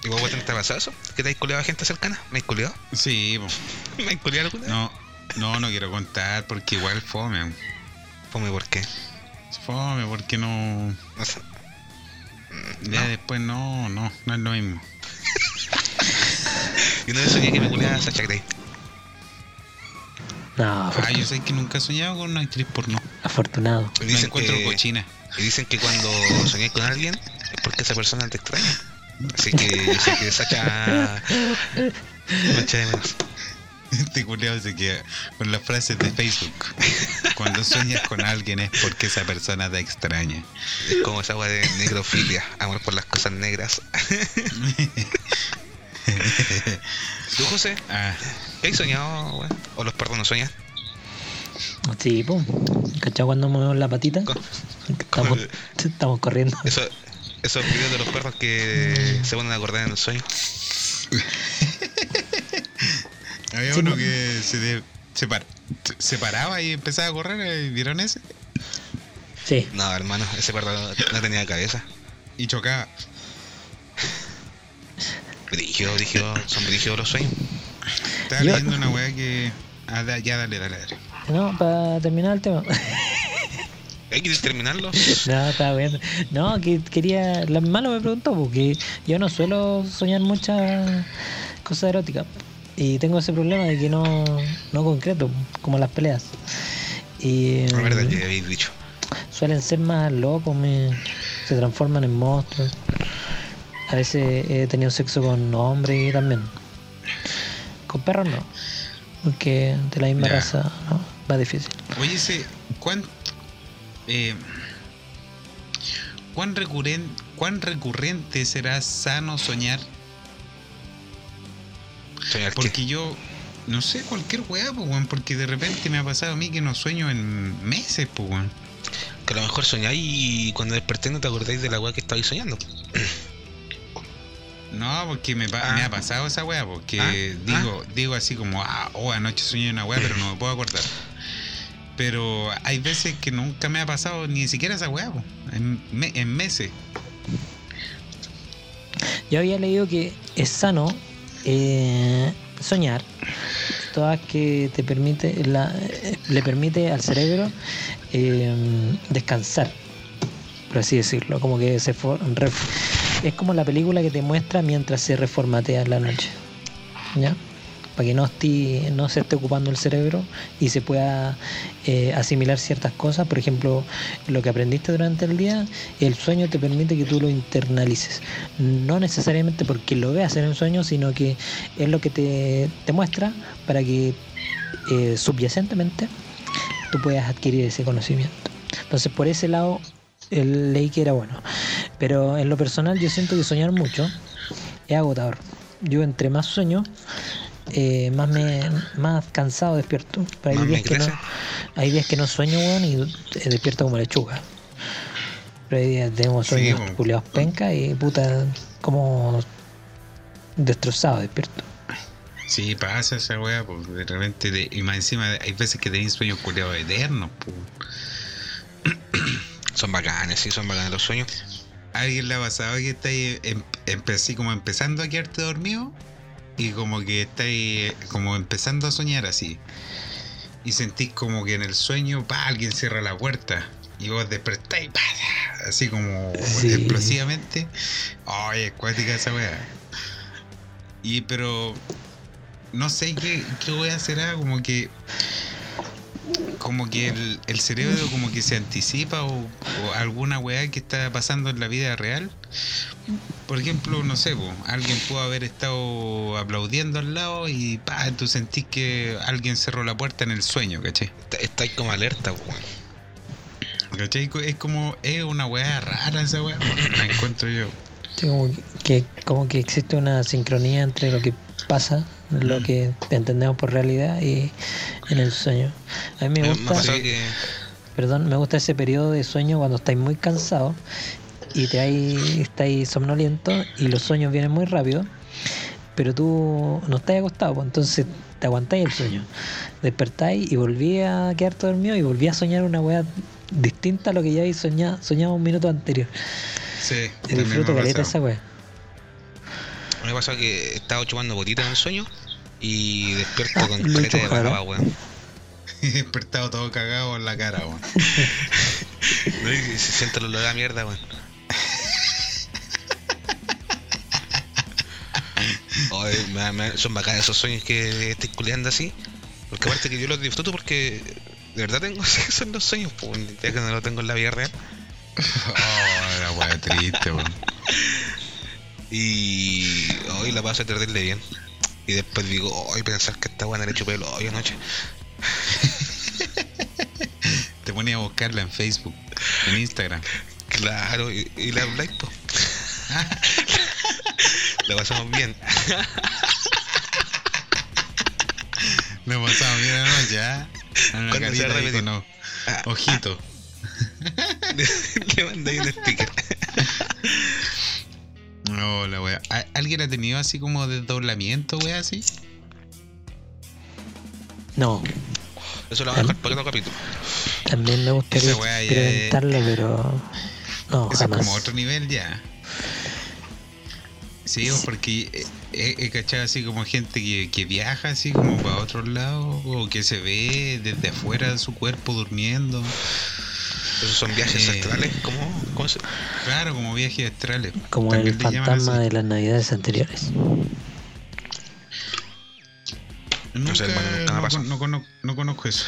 ¿Y vos, te pasado eso? ¿Que te has culeado a gente cercana? ¿Me has culeado? Sí, po. ¿Me has culeado alguna no, no, no quiero contar porque igual fome. Fome, ¿por qué? Fome, porque no. No sé. Ya No. después no, no, no es lo mismo. Y una vez soñé que me culeaba a Sacha Grey. No, Ah, yo sé que nunca he soñado con una actriz porno. afortunado. Y Me dicen, encuentro que, cochina. y dicen que cuando soñé con alguien es porque esa persona te extraña. Así que yo sé que Sacha. Me echa de menos. Este culiao se queda con las frases de Facebook. Cuando sueñas con alguien es porque esa persona te extraña. Es como esa agua de negrofilia, amor por las cosas negras. ¿Tú, José? Ah, ¿Qué has soñado, weón? ¿O los perros no sueñan? Sí, pum. ¿Cachai cuando movemos la patita? Estamos, estamos corriendo. Eso, esos videos de los perros que se ponen a acordar en el sueño. había Sí, uno no- que se, de- se, par- se paraba y empezaba a correr. ¿eh? ¿Vieron ese? Sí. No, hermano, ese perro no tenía cabeza. Y chocaba. Brígido, brígido, son brígidos los sueños. Estaba leyendo una weá que. Ah, da- ya, dale, dale, dale. No, para terminar el tema. ¿Hay que terminarlo? No, estaba bien. No, que quería. La malo me preguntó, porque yo no suelo soñar muchas cosas eróticas. Y tengo ese problema de que no, no concreto, como las peleas. Y La verdad que habéis dicho. suelen ser más locos, me, se transforman en monstruos. A veces he tenido sexo con hombres también. Con perros no. Porque de la misma Ya. raza, no, más difícil. Oye. ¿Cuánto. Eh, ¿cuán, recurren, ¿cuán recurrente será sano soñar? Soñar que- Porque yo, no sé, cualquier weá, pues, weón, porque de repente me ha pasado a mí que no sueño en meses, pues, weón. que a lo mejor soñáis y cuando desperté no te acordáis de la weá que estabais soñando. No, porque me, Ah. me ha pasado esa weá, porque Ah, digo, digo así como, ah, oh, anoche soñé una weá, pero no me puedo acordar. Pero hay veces que nunca me ha pasado ni siquiera esa weá, en, me- en meses. Yo había leído que es sano eh, soñar, todas que te permite, la, le permite al cerebro eh, descansar, por así decirlo, como que se for- es como la película que te muestra mientras se reformatea en la noche, ¿ya? Para que no, esté- no se esté ocupando el cerebro y se pueda eh, asimilar ciertas cosas, por ejemplo, lo que aprendiste durante el día, el sueño te permite que tú lo internalices. No necesariamente porque lo veas en el sueño, sino que es lo que te, te muestra para que eh, subyacentemente tú puedas adquirir ese conocimiento. Entonces, por ese lado, el leí que era bueno. Pero en lo personal, yo siento que soñar mucho es agotador. Yo, entre más sueño, eh, más me más cansado despierto. Pero hay días que no, hay días que no sueño, weón, y despierto como lechuga. Pero hay días tenemos Sí, sueños weón. culiados penca y puta, como destrozado despierto. Sí, pasa esa weá, pues de repente, de- y más encima hay veces que tenéis sueños culiados eternos, pues. Son bacanes, sí, son bacanes los sueños. ¿A alguien le ha pasado que estáis em, como empezando a quedarte dormido? Y como que estáis como empezando a soñar así. Y sentís como que en el sueño, pa, alguien cierra la puerta. Y vos despertáis, pa, así como Sí. explosivamente. Ay, es cuática esa weá. Y pero no sé qué, qué weá será, como que como que el, el cerebro como que se anticipa o, o alguna weá que está pasando en la vida real. Por ejemplo, no sé, po, alguien pudo haber estado aplaudiendo al lado y pa, tú sentís que alguien cerró la puerta en el sueño, ¿cachai? Está- Estáis como alerta, weón. ¿Cachai? Es como, es una weá rara esa weá, la encuentro yo. Sí, como que, como que existe una sincronía entre lo que pasa, lo que entendemos por realidad y en el sueño. A mí me ha gusta, que perdón, me gusta ese periodo de sueño cuando estáis muy cansados y te hay, estáis somnoliento y los sueños vienen muy rápido, pero tú no estás acostado, pues, entonces te aguantáis el sueño. Despertáis y volví a quedarte dormido y volví a soñar una weá distinta a lo que ya habéis soñado, soñado un minuto anterior. Sí, disfruto caleta esa weá. me ha pasado que estaba chupando gotitas en el sueño y despierto con caleta de baba, weón. He despertado todo cagado en la cara, weón. No, y Se siente el olor a mierda, weón. Me- me- son bacanes esos sueños que estoy culeando así. Porque aparte que yo los disfruto porque de verdad tengo son los sueños, pues, ya que no lo tengo en la vida real. Oh, la weá triste, weón. Y hoy la paso terrible bien. Y después digo, hoy pensar que esta buena le chupé el hoyo anoche. Te ponía a buscarla en Facebook, en Instagram. Claro, y, y la po. la pasamos bien. Lo pasamos bien anoche, ¿ah? Una ¿Cuándo se carita va a ahí repetir? con o- Ah, ojito. le mandé un sticker. No, la wea. ¿A- ¿Alguien ha tenido así como desdoblamiento, wea, así? No, Eso lo vamos a dejar para otro capítulo. también me gustaría Esa weá ya es- experimentarlo, pero no, Eso es jamás. como otro nivel ya. Sí, pues, porque he, he cachado así como gente que, que viaja así como para otros lados o que se ve desde afuera de su cuerpo durmiendo. Esos son viajes Eh. astrales, ¿cómo, cómo se...? Claro, como viajes astrales. Como el fantasma de las navidades anteriores. Nunca, sé, hermano, nunca me ha no, pasado. con- no cono- no conozco eso.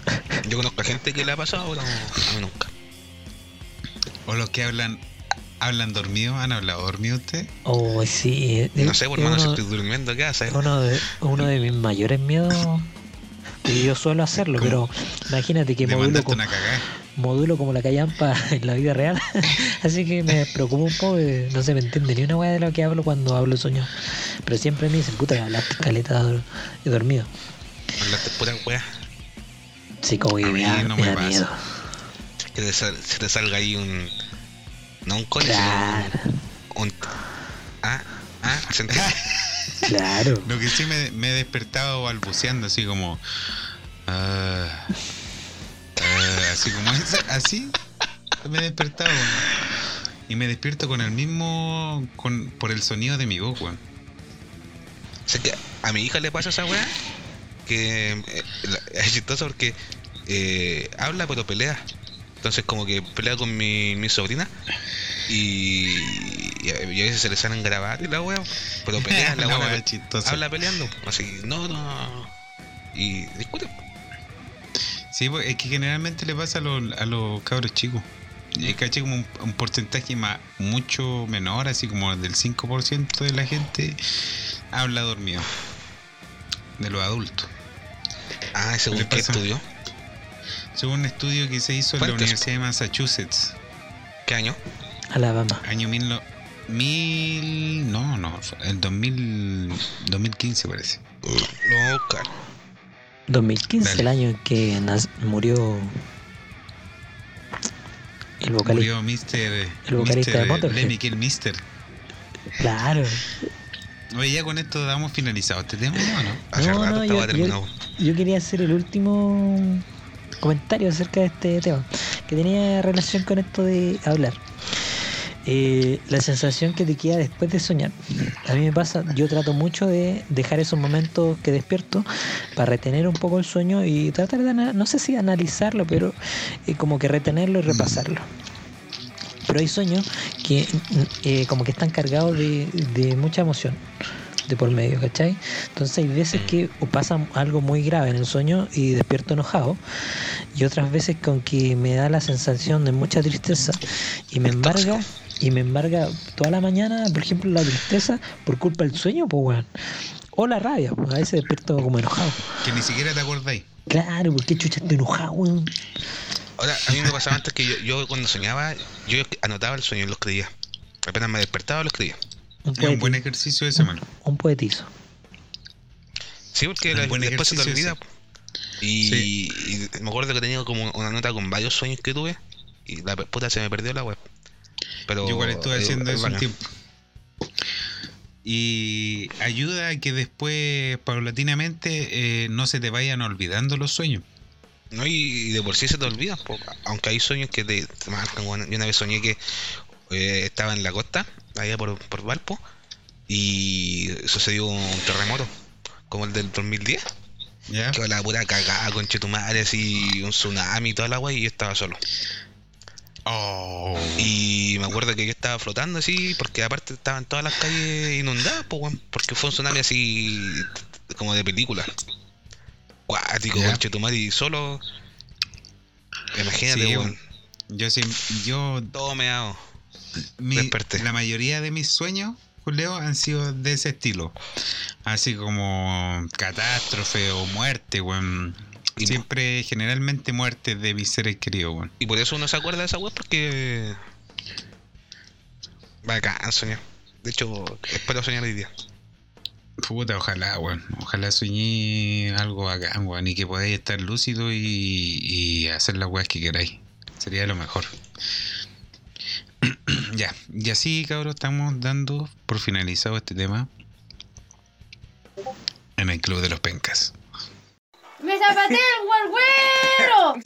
Yo conozco a gente que le ha pasado, pero a mí nunca. O los que hablan hablan dormido, ¿han hablado dormido usted? Oh, sí. eh, No sé, por es hermano, si estoy durmiendo, ¿qué haces? uno de, uno de mis mayores miedos. Y yo suelo hacerlo, ¿Cómo? pero imagínate que con, una cagada. Modulo como la callampa en la vida real. Así que me preocupa un poco, eh, no se me entiende ni una weá de lo que hablo cuando hablo sueño. Pero siempre me dicen, puta, hablaste caleta he dormido. Hablaste pura weá. Sí, como que me da, no me me da pasa. miedo. Que te sal- se te salga ahí un. No un cole, Claro, sino un. Ah, ah, claro. Lo que sí me, me he despertado balbuceando, así como. ah, así como esa- así me he despertado. Y me despierto con el mismo. Con, por el sonido de mi voz, weón. O sea que a mi hija le pasa esa weá que eh, es chistoso porque eh, habla pero pelea. Entonces como que pelea con mi, mi sobrina y, y a veces se le salen grabar y la weá, pero pelea, la weá habla peleando. Así, no, no. Y discute. Sí, pues, es que generalmente le pasa a los, a los cabros chicos. Y caché como un, un porcentaje más, mucho menor, así como del 5% de la gente habla dormido. De los adultos. Ah, según ¿Qué estudio. Según un estudio que se hizo en la. Universidad de Massachusetts, ¿Qué año? Alabama. año mil, no- mil no, no, el 2000, 2015 parece. Lo voy a buscar. 2015, Dale. el año en que murió el vocalista. Murió Mr. el vocalista de Mr. Motorhead. Lemmy Kilmister. Claro. Oye, ya con esto damos finalizado este tema, ¿no? ¿no? Yo quería hacer el último comentario acerca de este tema, que tenía relación con esto de hablar. Eh, la sensación que te queda después de soñar. A mí me pasa, yo trato mucho de dejar esos momentos que despierto para retener un poco el sueño y tratar de, no sé si analizarlo, pero eh, como que retenerlo y repasarlo. Pero hay sueños que eh, como que están cargados de mucha emoción de por medio, ¿cachai? Entonces hay veces que o pasa algo muy grave en el sueño y despierto enojado y otras veces con que me da la sensación de mucha tristeza y me embarga y me embarga toda la mañana, por ejemplo, la tristeza por culpa del sueño, pues weón. O la rabia, pues a veces despierto como enojado. Que ni siquiera te acordáis. Claro, ¿por qué chucha estoy enojado, weón? Ahora, a mí me pasaba antes que yo, yo cuando soñaba, yo anotaba el sueño y los creía. Apenas me despertaba, los creía. Un, Es un buen ejercicio ese, mano. un poetizo. Sí, porque la- después se te olvida. Y, y me acuerdo que tenía como una nota con varios sueños que tuve y la puta se me perdió la web. Pero Yo igual estuve haciendo es eso un tiempo. Y ayuda a que después, paulatinamente, eh, no se te vayan olvidando los sueños. No, y, de por sí se te olvida, po. aunque hay sueños que te, te marcan. bueno, yo una vez soñé que eh, estaba en la costa, allá por, por Valpo, y sucedió un terremoto, como el del 2010. ¿Ya? Que la pura cagada con chetumares y un tsunami y toda la agua y yo estaba solo. Oh. Y me acuerdo que yo estaba flotando así, porque aparte estaban todas las calles inundadas, pues, porque fue un tsunami así como de película. Cuático, Ya. con Chetumari solo. Imagínate, Sí, weón, Yo sí, yo todo meado. Mi- Desperté. la mayoría de mis sueños, Julio, han sido de ese estilo. Así como catástrofe o muerte, weón. Y- Siempre, generalmente, muerte de mis seres queridos, weón. Y por eso uno se acuerda de esa weón, porque. Bacán soñar. De hecho, espero soñar hoy día. Puta, ojalá, weón. Ojalá soñé algo acá, weón. Y que podáis estar lúcido y, y hacer las weas que queráis. Sería lo mejor. ya, y así, cabros, estamos dando por finalizado este tema en el Club de los Pencas. ¡Me zapaté el guarguero!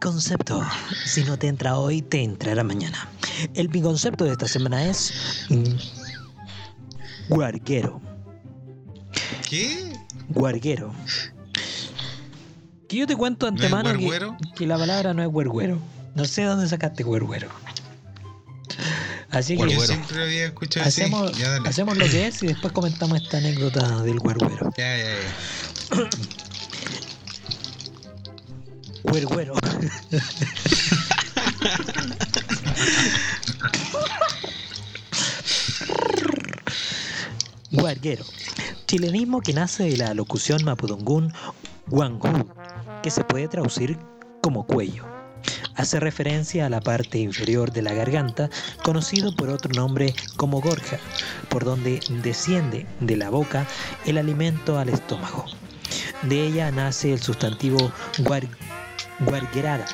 Concepto. Si no te entra hoy, te entrará mañana. El concepto de esta semana es. Guarguero. ¿Qué? Guarguero. Que yo te cuento antemano que, guarguero? que la palabra no es guarguero. No sé dónde sacaste guarguero. Así que Yo siempre había escuchado así. hacemos, Ya, hacemos lo que es y después comentamos esta anécdota del guarguero. Ya, ya, ya. Guarguero. Guarguero. Chilenismo que nace de la locución mapudungún guangú, que se puede traducir como cuello. Hace referencia a la parte inferior de la garganta, conocido por otro nombre como gorja, por donde desciende de la boca el alimento al estómago. De ella nace el sustantivo guar, guarguerada,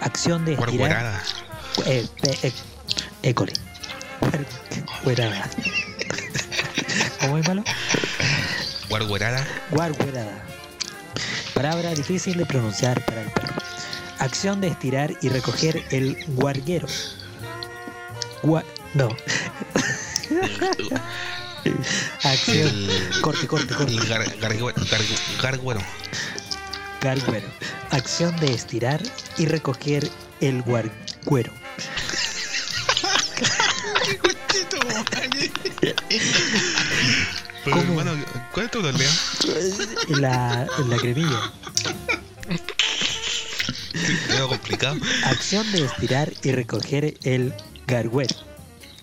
acción de estirar... Guarguerada. Eh, eh, école. Guarguerada. ¿Cómo es malo? Guarguerada. Guarguerada. Palabra difícil de pronunciar para el perro. Acción de estirar y recoger el guarguero. Gua- no. Acción. El, Corte, corte, corte. el gar, garguero. Garguero. Acción de estirar y recoger el guarguero. Pero, ¿Cómo? hermano, ¿cuál es tu problema? La, la cremilla. Veo complicado. Acción de estirar y recoger el garguero.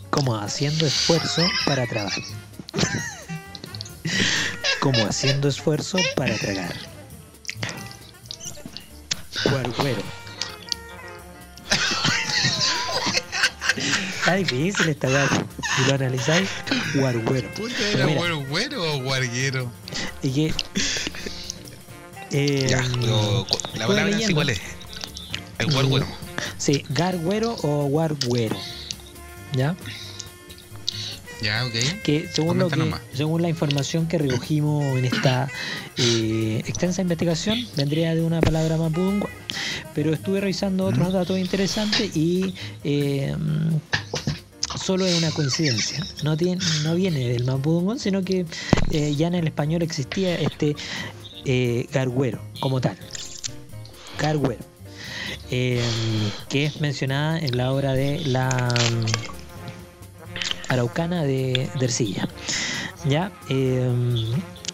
Como haciendo esfuerzo para tragar. Como haciendo esfuerzo para tragar. Guarguero. Está difícil esta weá. Si lo analizáis, guarguero. Puta, ¿era güero o guarguero? y que. Eh, Ya, pero la palabra en sí, leyendo. ¿cuál es? El guarguero. Sí, garguero o guarguero. ¿Ya? Ya, ok. que según lo que, según la información que recogimos en esta eh, extensa investigación vendría de una palabra mapudungua pero estuve revisando otros datos interesantes y eh, solo es una coincidencia no tiene no viene del mapudungún sino que eh, ya en el español existía este eh, garguero como tal garguero eh, que es mencionada en la obra de la araucana de, de Ercilla. ¿Ya? Eh,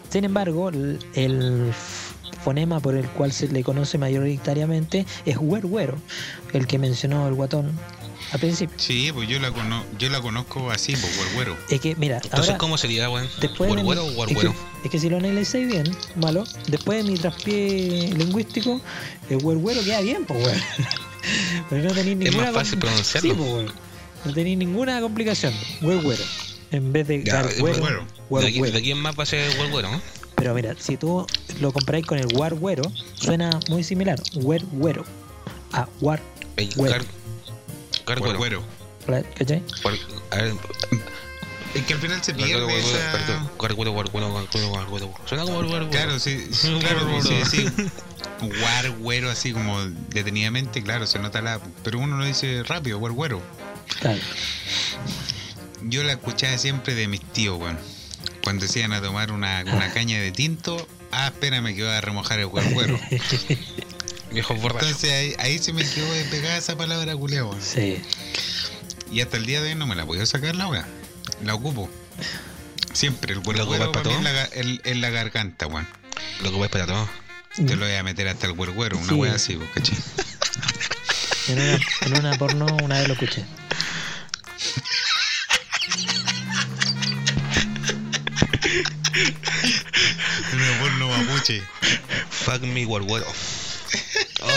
sin embargo, el, el fonema por el cual se le conoce mayoritariamente es huerguero, el que mencionó el guatón al principio. Sí, pues yo la, cono yo la conozco así, pues guarguero. Es que, mira, Entonces, ahora, ¿cómo sería, weón? después de mi- ¿Guarguero o es, que, es que si lo analizáis bien, malo, después de mi traspié lingüístico, el huerguero queda bien, pues, weón. Pero no tenéis Es más fácil pronunciarlo. Sí, pues, weón. No tenéis ninguna complicación. Huerguero. En vez de garguero. ¿De en más va a ser guarguero, ¿no? Pero mira, si tú lo comparáis con el guarguero, suena muy similar. Huerguero. A war, El Güero. gar, garguero. Guarguero. ¿cachai? A ver, Es que al final se pierde guarguero, esa... garguero, garguero. Suena como guarguero. Claro, sí, claro, sí, sí. Guarguero así como detenidamente, claro, se nota la... Pero uno lo dice rápido, guarguero. Claro. Yo la escuchaba siempre de mis tíos, weón. Cuando se iban a tomar una, una caña de tinto, ah, espérame que voy a remojar el guarguero. Entonces ahí, ahí se me quedó de pegada esa palabra culeo, weón. Sí. Y hasta el día de hoy no me la puedo sacar la weá. La ocupo. Siempre, el ocupas guarguero para todo? es la, es la garganta, weón. Lo que voy para todo. Te lo voy a meter hasta el guarguero, una Sí. weá así, pues, ¿cachai? En una, en una porno una vez lo escuché. Una porno mapuche. Fuck me, guarguero.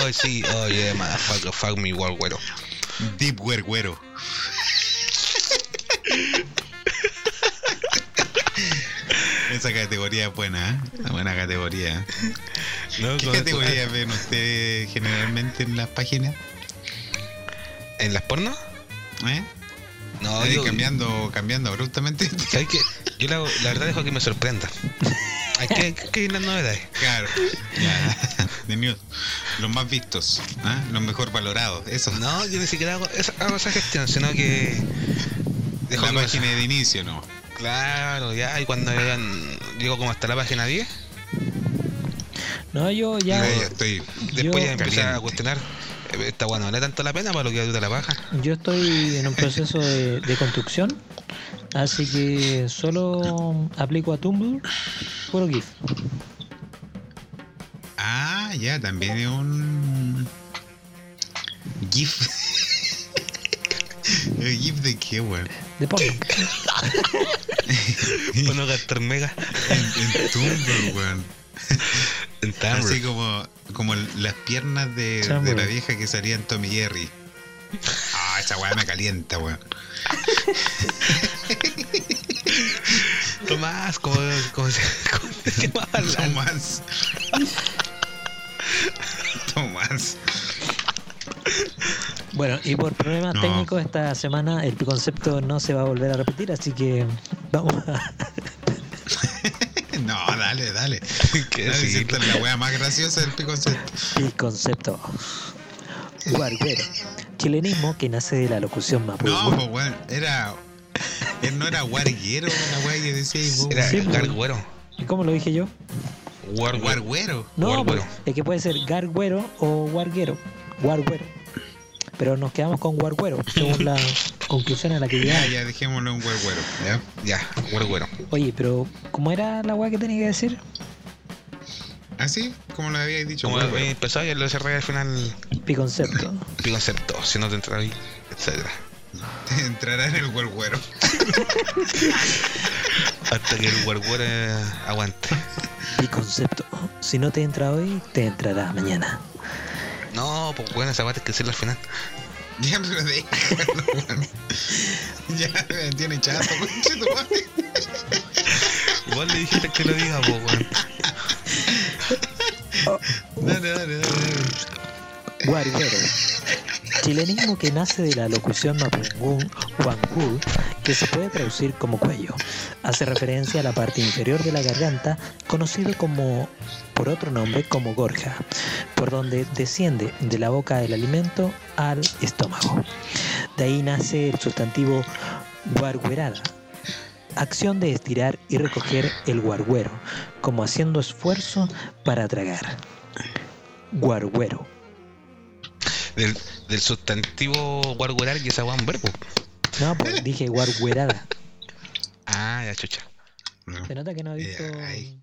Oh, sí, oh, yeah, motherfucker, fuck me, guarguero. Deep guarguero. Esa categoría es buena, ¿eh? Una buena categoría. No, ¿Qué categoría ven ustedes generalmente en las páginas? ¿En las pornos? ¿Eh? No, yo, cambiando, cambiando abruptamente. ¿sabes qué? Yo la, la verdad dejo que me sorprenda. Hay que, hay las novedades. Claro. Ya. The news. Los más vistos, ¿ah? los mejor valorados. Eso. No, yo ni siquiera hago esa, hago esa gestión, sino que. Dejo la que página de inicio, ¿no? Claro, ya, y cuando llegan, llego como hasta la página 10, No, yo ya. Estoy. después Yo- ya empecé a cuestionar. eh, Esta bueno, ¿vale tanto la pena para lo que dura la baja? Yo estoy en un proceso de, de construcción, así que solo aplico a Tumblr puro GIF. Ah, ya, también es un. GIF. ¿El GIF de qué, weón? De porno. Para no gastar mega. En, en Tumblr, weón. En Tumblr. Así como, como las piernas de, de la vieja que salía en Tommy Jerry. Ah, esa weá me calienta, weón. Tomás, como, como, se, como se llamaba la- Tomás. Tomás. Bueno, y por problemas No. técnicos esta semana el concepto no se va a volver a repetir, así que vamos a... No, dale, dale. Que Dale, sí. la wea más graciosa del pico set. Guarguero. Chilenismo que nace de la locución mapuche. No, pues weón, era. Él no era guarguero, la wea que decía y vos, Era Sí, pues. Gargüero. ¿Y cómo lo dije yo? Wargüero. Guarguero. No, Guarguero. pues, es que puede ser gargüero o guarguero. Guarguero. Pero nos quedamos con guarguero, según la conclusión a la que Ya, llegamos. ya, dejémoslo en guarguero. ¿ya? Ya, Guargüero. Oye, pero ¿cómo era la weá que tenía que decir? ¿Así? Como lo habíais dicho, Como guarguero. empezó y lo cerré al final. Piconcepto. Mi concepto, si no te entra ahí, etcétera. Entrará en el guarguero. Hasta que el Guargüero eh, aguante. Piconcepto. Si no te entra hoy, te entrará mañana. No, pues bueno, esa parte hay que decirlo al final. Ya me lo weón. Ya me tiene chato. Igual le dijiste que lo diga, pues weón. Dale, dale, dale. Guarguero. Chilenismo que nace de la locución mapungún huangú, que se puede traducir como cuello. Hace referencia a la parte inferior de la garganta, conocido como por otro nombre como gorja, por donde desciende de la boca el alimento al estómago. De ahí nace el sustantivo guarguerada, acción de estirar y recoger el guarguero, como haciendo esfuerzo para tragar. Guarguero. Del, del sustantivo guarguerar y esa un verbo. No, pues dije guarguerada. Ah, ya chucha. No. Se nota que no ha visto. Eh,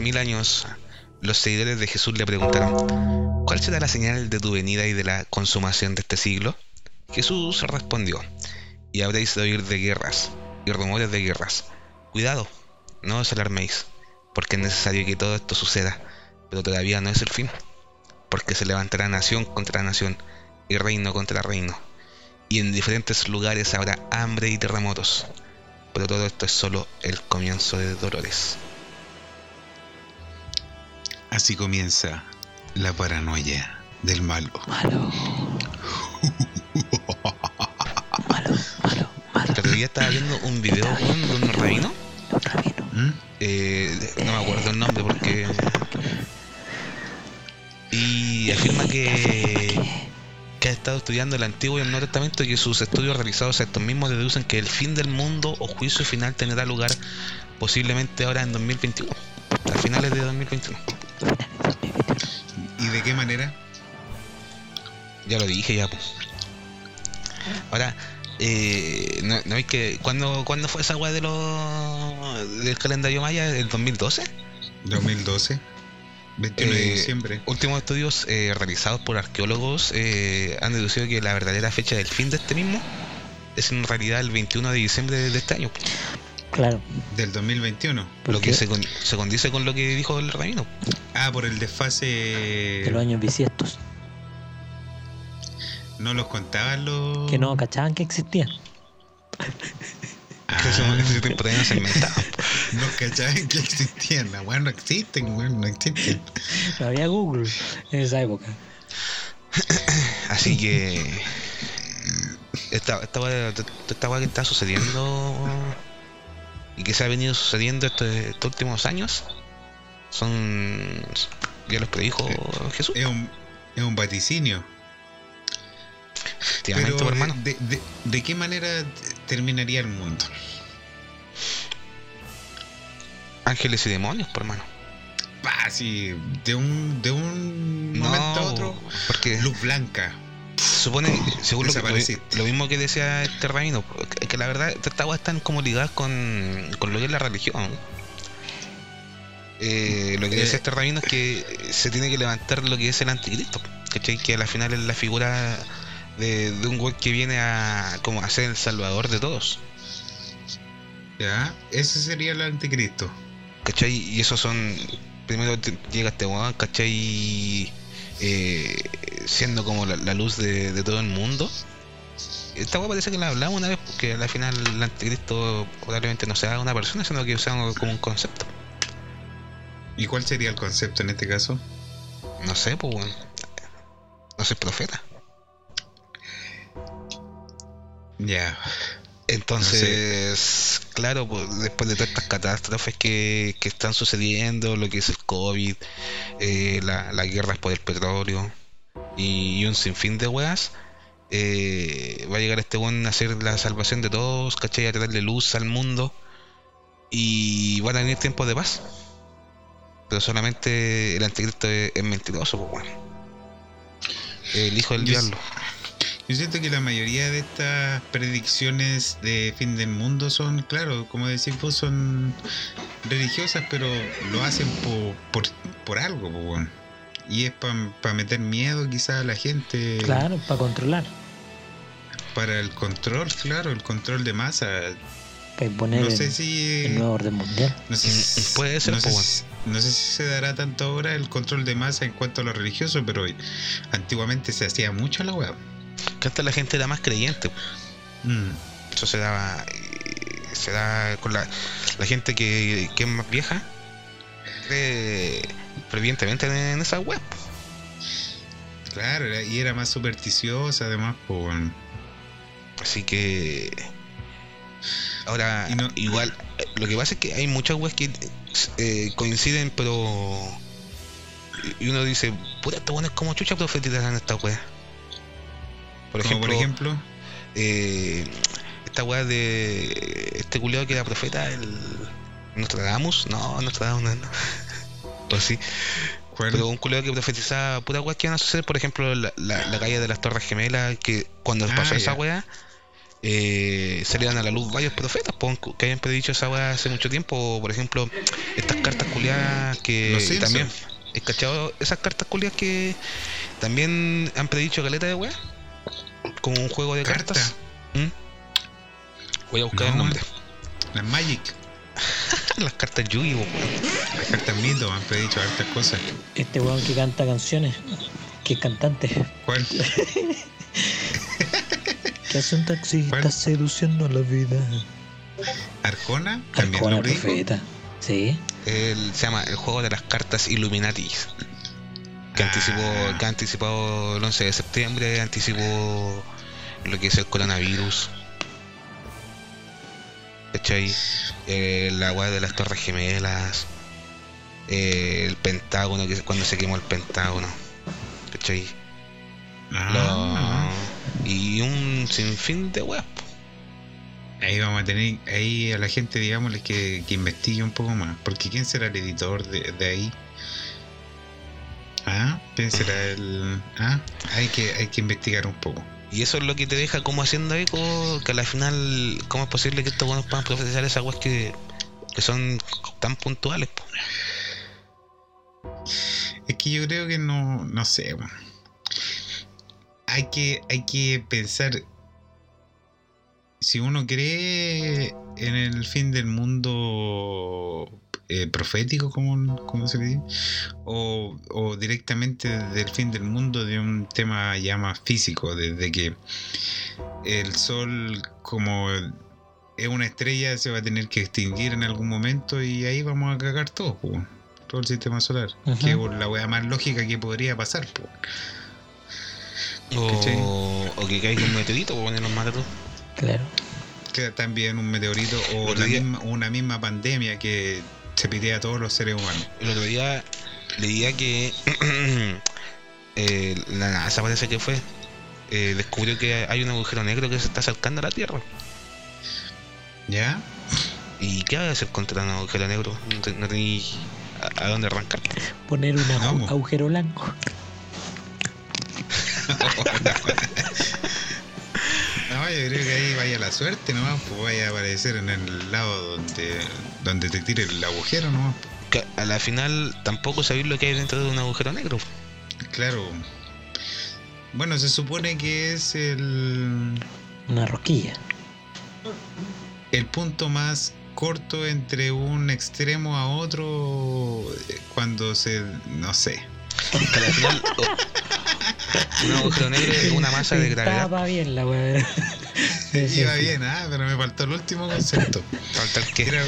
mil años, los seguidores de Jesús le preguntaron, ¿cuál será la señal de tu venida y de la consumación de este siglo? Jesús respondió, y habréis de oír de guerras y rumores de guerras. Cuidado, no os alarméis, porque es necesario que todo esto suceda, pero todavía no es el fin, porque se levantará nación contra nación y reino contra reino, y en diferentes lugares habrá hambre y terremotos, pero todo esto es solo el comienzo de dolores. Así comienza la paranoia del malo. Malo. Malo, malo, malo. El otro día estaba viendo un video de un rabino. Un rabino. ¿Mm? eh, no me acuerdo el nombre porque. Y afirma que. que ha estado estudiando el Antiguo y el Nuevo Testamento y que sus estudios realizados a estos mismos deducen que el fin del mundo o juicio final tendrá lugar posiblemente ahora en 2021. A finales de 2021. ¿Y de qué manera? Ya lo dije ya, pues. Ahora, eh, no, no hay que. ¿cuándo, ¿Cuándo fue esa weá de los del calendario maya? ¿El 2012? 2012. 21 de Eh, diciembre. Últimos estudios eh, realizados por arqueólogos han deducido que la verdadera fecha del fin de este mismo es en realidad el 21 de diciembre de este año. Claro. Del 2021. ¿Por Lo qué? que se, con- se condice con lo que dijo el rabino. Ah, por el desfase. De los años bisiestos. No los contaban los. Que no cachaban que existían. Ah, ese, tiempo no se inventaba. no cachaban que existían. La weá no existen, weón, no existen. No había Google en esa época. Así que. Esta, esta, esta weá que está sucediendo y que se ha venido sucediendo este- estos últimos años son Ya los predijo Jesús. Es un, es un vaticinio. Pero, hermano. de, de- de qué manera terminaría el mundo? Ángeles y demonios, por hermano. Ah, sí, de un, de un momento a otro, porque luz blanca. Supone, según lo, que- lo mismo que decía este rabino, que, que la verdad estas aguas están como ligadas con, con lo que es la religión. Eh, lo que Eh. decía este rabino es que se tiene que levantar lo que es el anticristo, ¿cachai? Que a la final es la figura de, de un güey que viene a como a ser el salvador de todos. ¿Ya? Ese sería el anticristo. ¿cachai? Y esos son. Primero llega este weón, ¿cachai? Eh, siendo como la, la luz de, de todo el mundo. Esta weá parece que la hablamos una vez, porque al final el anticristo probablemente no sea una persona, sino que sea como un concepto. ¿Y cuál sería el concepto en este caso? No sé, pues weón. No soy profeta. Ya. Entonces, claro, pues, después de todas estas catástrofes que, que están sucediendo, lo que es el COVID, eh, la- las guerras por el petróleo y, un sinfín de weas, eh, va a llegar este buen a hacer la salvación de todos, ¿cachai? A traerle luz al mundo y van a venir tiempos de paz. Pero solamente el anticristo es, es mentiroso, pues bueno. El hijo del Yo- diablo. Yo siento que la mayoría de estas predicciones de fin del mundo son, claro, como decís vos, son religiosas, pero lo hacen por, por, por algo, po. Y es para meter miedo quizás a la gente. Claro, para controlar. Para el control, claro, el control de masa. Para imponer No sé el, si... el nuevo orden mundial. No sé, Mm, si- puede ser, no, sé si, no sé si se dará tanto ahora el control de masa en cuanto a lo religioso, pero antiguamente se hacía mucho la weá. Que antes la gente era más creyente. Mm. Eso se daba, eh, se da con la, la gente que, que es más vieja, cree fervientemente en, esa web. Claro, y era más supersticiosa además, weón. Así que ahora no- igual eh, lo que pasa es que hay muchas webs que eh, coinciden, pero y uno dice, puta, estos buenos como chucha profetizan esta web. Por ejemplo, por ejemplo, eh, esta weá de este culiado que era profeta, el Nostradamus, no, Nostradamus no, no. O sí, ¿cuál? pero un culiado que profetizaba pura weá que iban a suceder, por ejemplo, la, la, la calle de las Torres Gemelas, que cuando Ah, pasó esa weá, eh, salían a la luz varios profetas que habían predicho esa weá hace mucho tiempo, o, por ejemplo, estas cartas culiadas que Los también, ¿he cachado esas cartas culiadas que también han predicho caleta de weá? Como un juego de ¿Carta? cartas. ¿Mm? Voy a buscar el No, nombre. Las Magic, Las cartas Yu-Gi-Oh! weón. las cartas mito han predicho hartas cosas. Este weón que canta canciones, que es cantante, ¿Cuál? que hace un taxista ¿Cuál? seduciendo a la vida. Arjona, también Arjona profeta. Sí. El- se llama El juego de las cartas Illuminati. Que, Ah. anticipó, que ha anticipado el 11 de septiembre, anticipó lo que es el coronavirus. ¿Cachai? Eh, la weá de las Torres Gemelas. eh, el Pentágono, que es cuando se quemó el Pentágono. ¿Cachai? Ah, Lo- y un sinfín de weas. Ahí vamos a tener, ahí a la gente, digámosle que, que investigue un poco más. Porque ¿quién será el editor de, de ahí? Ah, ¿quién será el...? Ah, hay que, hay que investigar un poco. Y eso es lo que te deja como haciendo eco, que a la final, ¿cómo es posible que estos buenos puedan profetizar esas que, que son tan puntuales? Es que yo creo que no, no sé. Hay que, hay que pensar. Si uno cree en el fin del mundo eh, profético, como, como se le dice, o, o directamente del fin del mundo de un tema ya más físico, desde que el sol, como es una estrella, se va a tener que extinguir en algún momento y ahí vamos a cagar todo, po, todo el sistema solar. Que es la wea más lógica que podría pasar, po. O, o que caiga un meteorito, bueno, nos mata todo. Claro. Que también un meteorito o la misma, una misma pandemia que se pide a todos los seres humanos. El otro día leía que eh, la NASA parece que fue eh, descubrió que hay un agujero negro que se está acercando a la Tierra. ¿Ya? ¿Y qué va a hacer contra un agujero negro? No, te- no tenéis a, a dónde arrancar. Poner un agu- Vamos. agujero blanco. No, yo creo que ahí vaya la suerte nomás, pues vaya a aparecer en el lado donde, donde te tire el agujero nomás. Que a la final tampoco sabéis lo que hay dentro de un agujero negro. Claro. Bueno, se supone que es el, Una rosquilla. el punto más corto entre un extremo a otro eh, cuando se... no sé. Que final un agujero negro es una masa de gravedad. Estaba bien la weá. Sí, sí, Iba sí. bien, ah, pero me faltó el último concepto. Falta el que Era,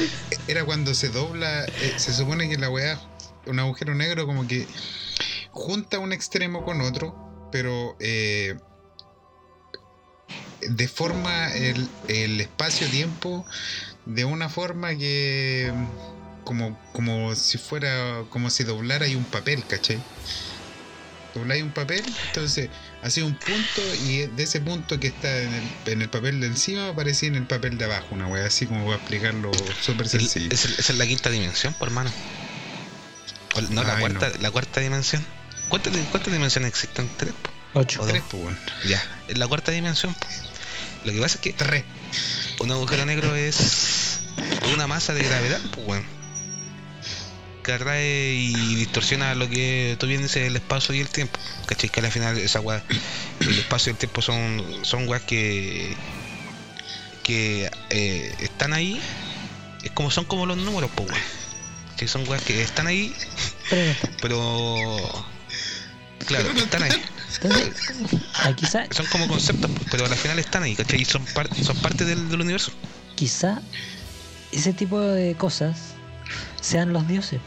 era cuando se dobla, eh, se supone que la weá, un agujero negro como que junta un extremo con otro, pero eh, deforma el, el espacio-tiempo de una forma que como, como si fuera, como si doblara ahí un papel, ¿cachai? Dobláis un papel, entonces hacía un punto y de ese punto que está en el, en el papel de encima aparecía en el papel de abajo, una wea así como para explicarlo súper sencillo. es, esa es la quinta dimensión, por hermano. O- No, la cuarta, la cuarta dimensión. ¿Cuántas, cuántas dimensiones existen? ¿Tres? po? Ocho. O Tres, pues, weón. Ya, es la cuarta dimensión. po. Lo que pasa es que Tres. un agujero negro es una masa de gravedad, pues bueno. Que atrae y distorsiona lo que tú bien dices el espacio y el tiempo. ¿Cachai? Que al final esa weá, el espacio y el tiempo son, son weas que que eh, están ahí. Es como son como los números, pues. Que son weas que están ahí, Pero claro, están ahí. Ah, Son como conceptos, pero al final están ahí, ¿cachai? Y son, par- son parte del, del universo. quizá ese tipo de cosas sean los dioses.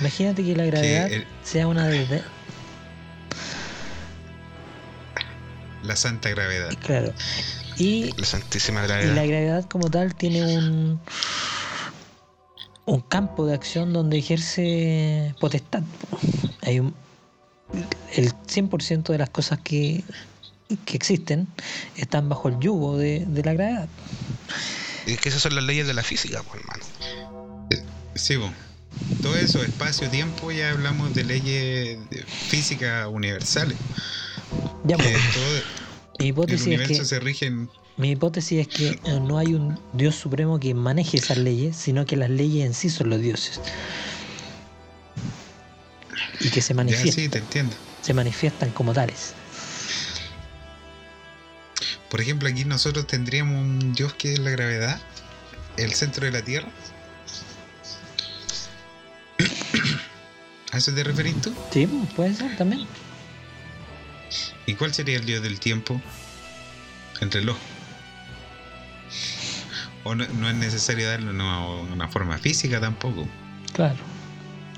Imagínate que la gravedad el- sea una de... La santa gravedad. Claro. Y La santísima Y gravedad. la gravedad como tal tiene un un campo de acción donde ejerce potestad. Hay un, el 100% de las cosas que, que existen están bajo el yugo de, de la gravedad. Y es que esas son las leyes de la física, pues, hermano. Sí, po. Todo eso, espacio-tiempo, ya hablamos de leyes de física universales. Ya, pues, todo mi el hipótesis es que se rige en... mi hipótesis es que eh, no hay un Dios supremo que maneje esas leyes, sino que las leyes en sí son los dioses. Y que se Ya manifiestan, sí, te entiendo. se manifiestan como tales. Por ejemplo, aquí nosotros tendríamos un dios que es la gravedad, el centro de la Tierra. ¿A eso te referís tú? Sí, puede ser también. ¿Y cuál sería el dios del tiempo? El reloj. O no, no es necesario darle una, una forma física tampoco, Claro.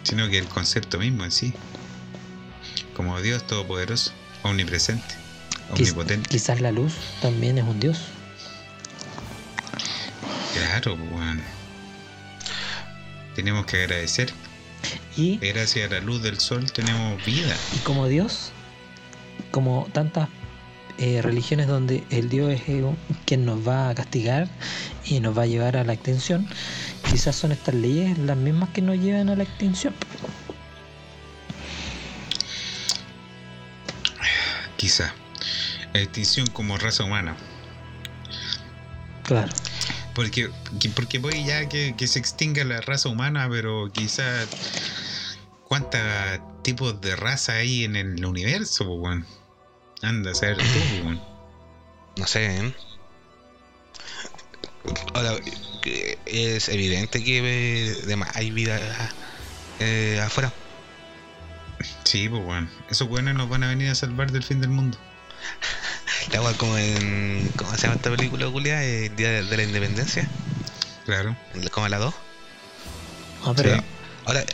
sino que el concepto mismo en sí. Como Dios todopoderoso, omnipresente, omnipotente. quizás la luz también es un dios. Claro, pues, weón. Tenemos que agradecer. Y, Gracias a la luz del sol tenemos vida. y como dios, como tantas eh, religiones donde el dios es eh, quien nos va a castigar y nos va a llevar a la extinción, quizás son estas leyes las mismas que nos llevan a la extinción. Quizá. Extinción como raza humana. Claro. Porque, que- porque voy ya que, que se extinga la raza humana, pero quizá cuántos tipos de raza hay en el universo, pues, weón. Anda a saber tú, pues, weón. No sé, ¿eh? Ahora, es evidente que eh, hay vida eh, afuera. Sí, pues, weón. Esos weones nos van a venir a salvar del fin del mundo. La agua como en. ¿Cómo se llama esta película, Julia? El Día de, de la Independencia. Claro. Como a la 2. No, pero Sí. Ahora,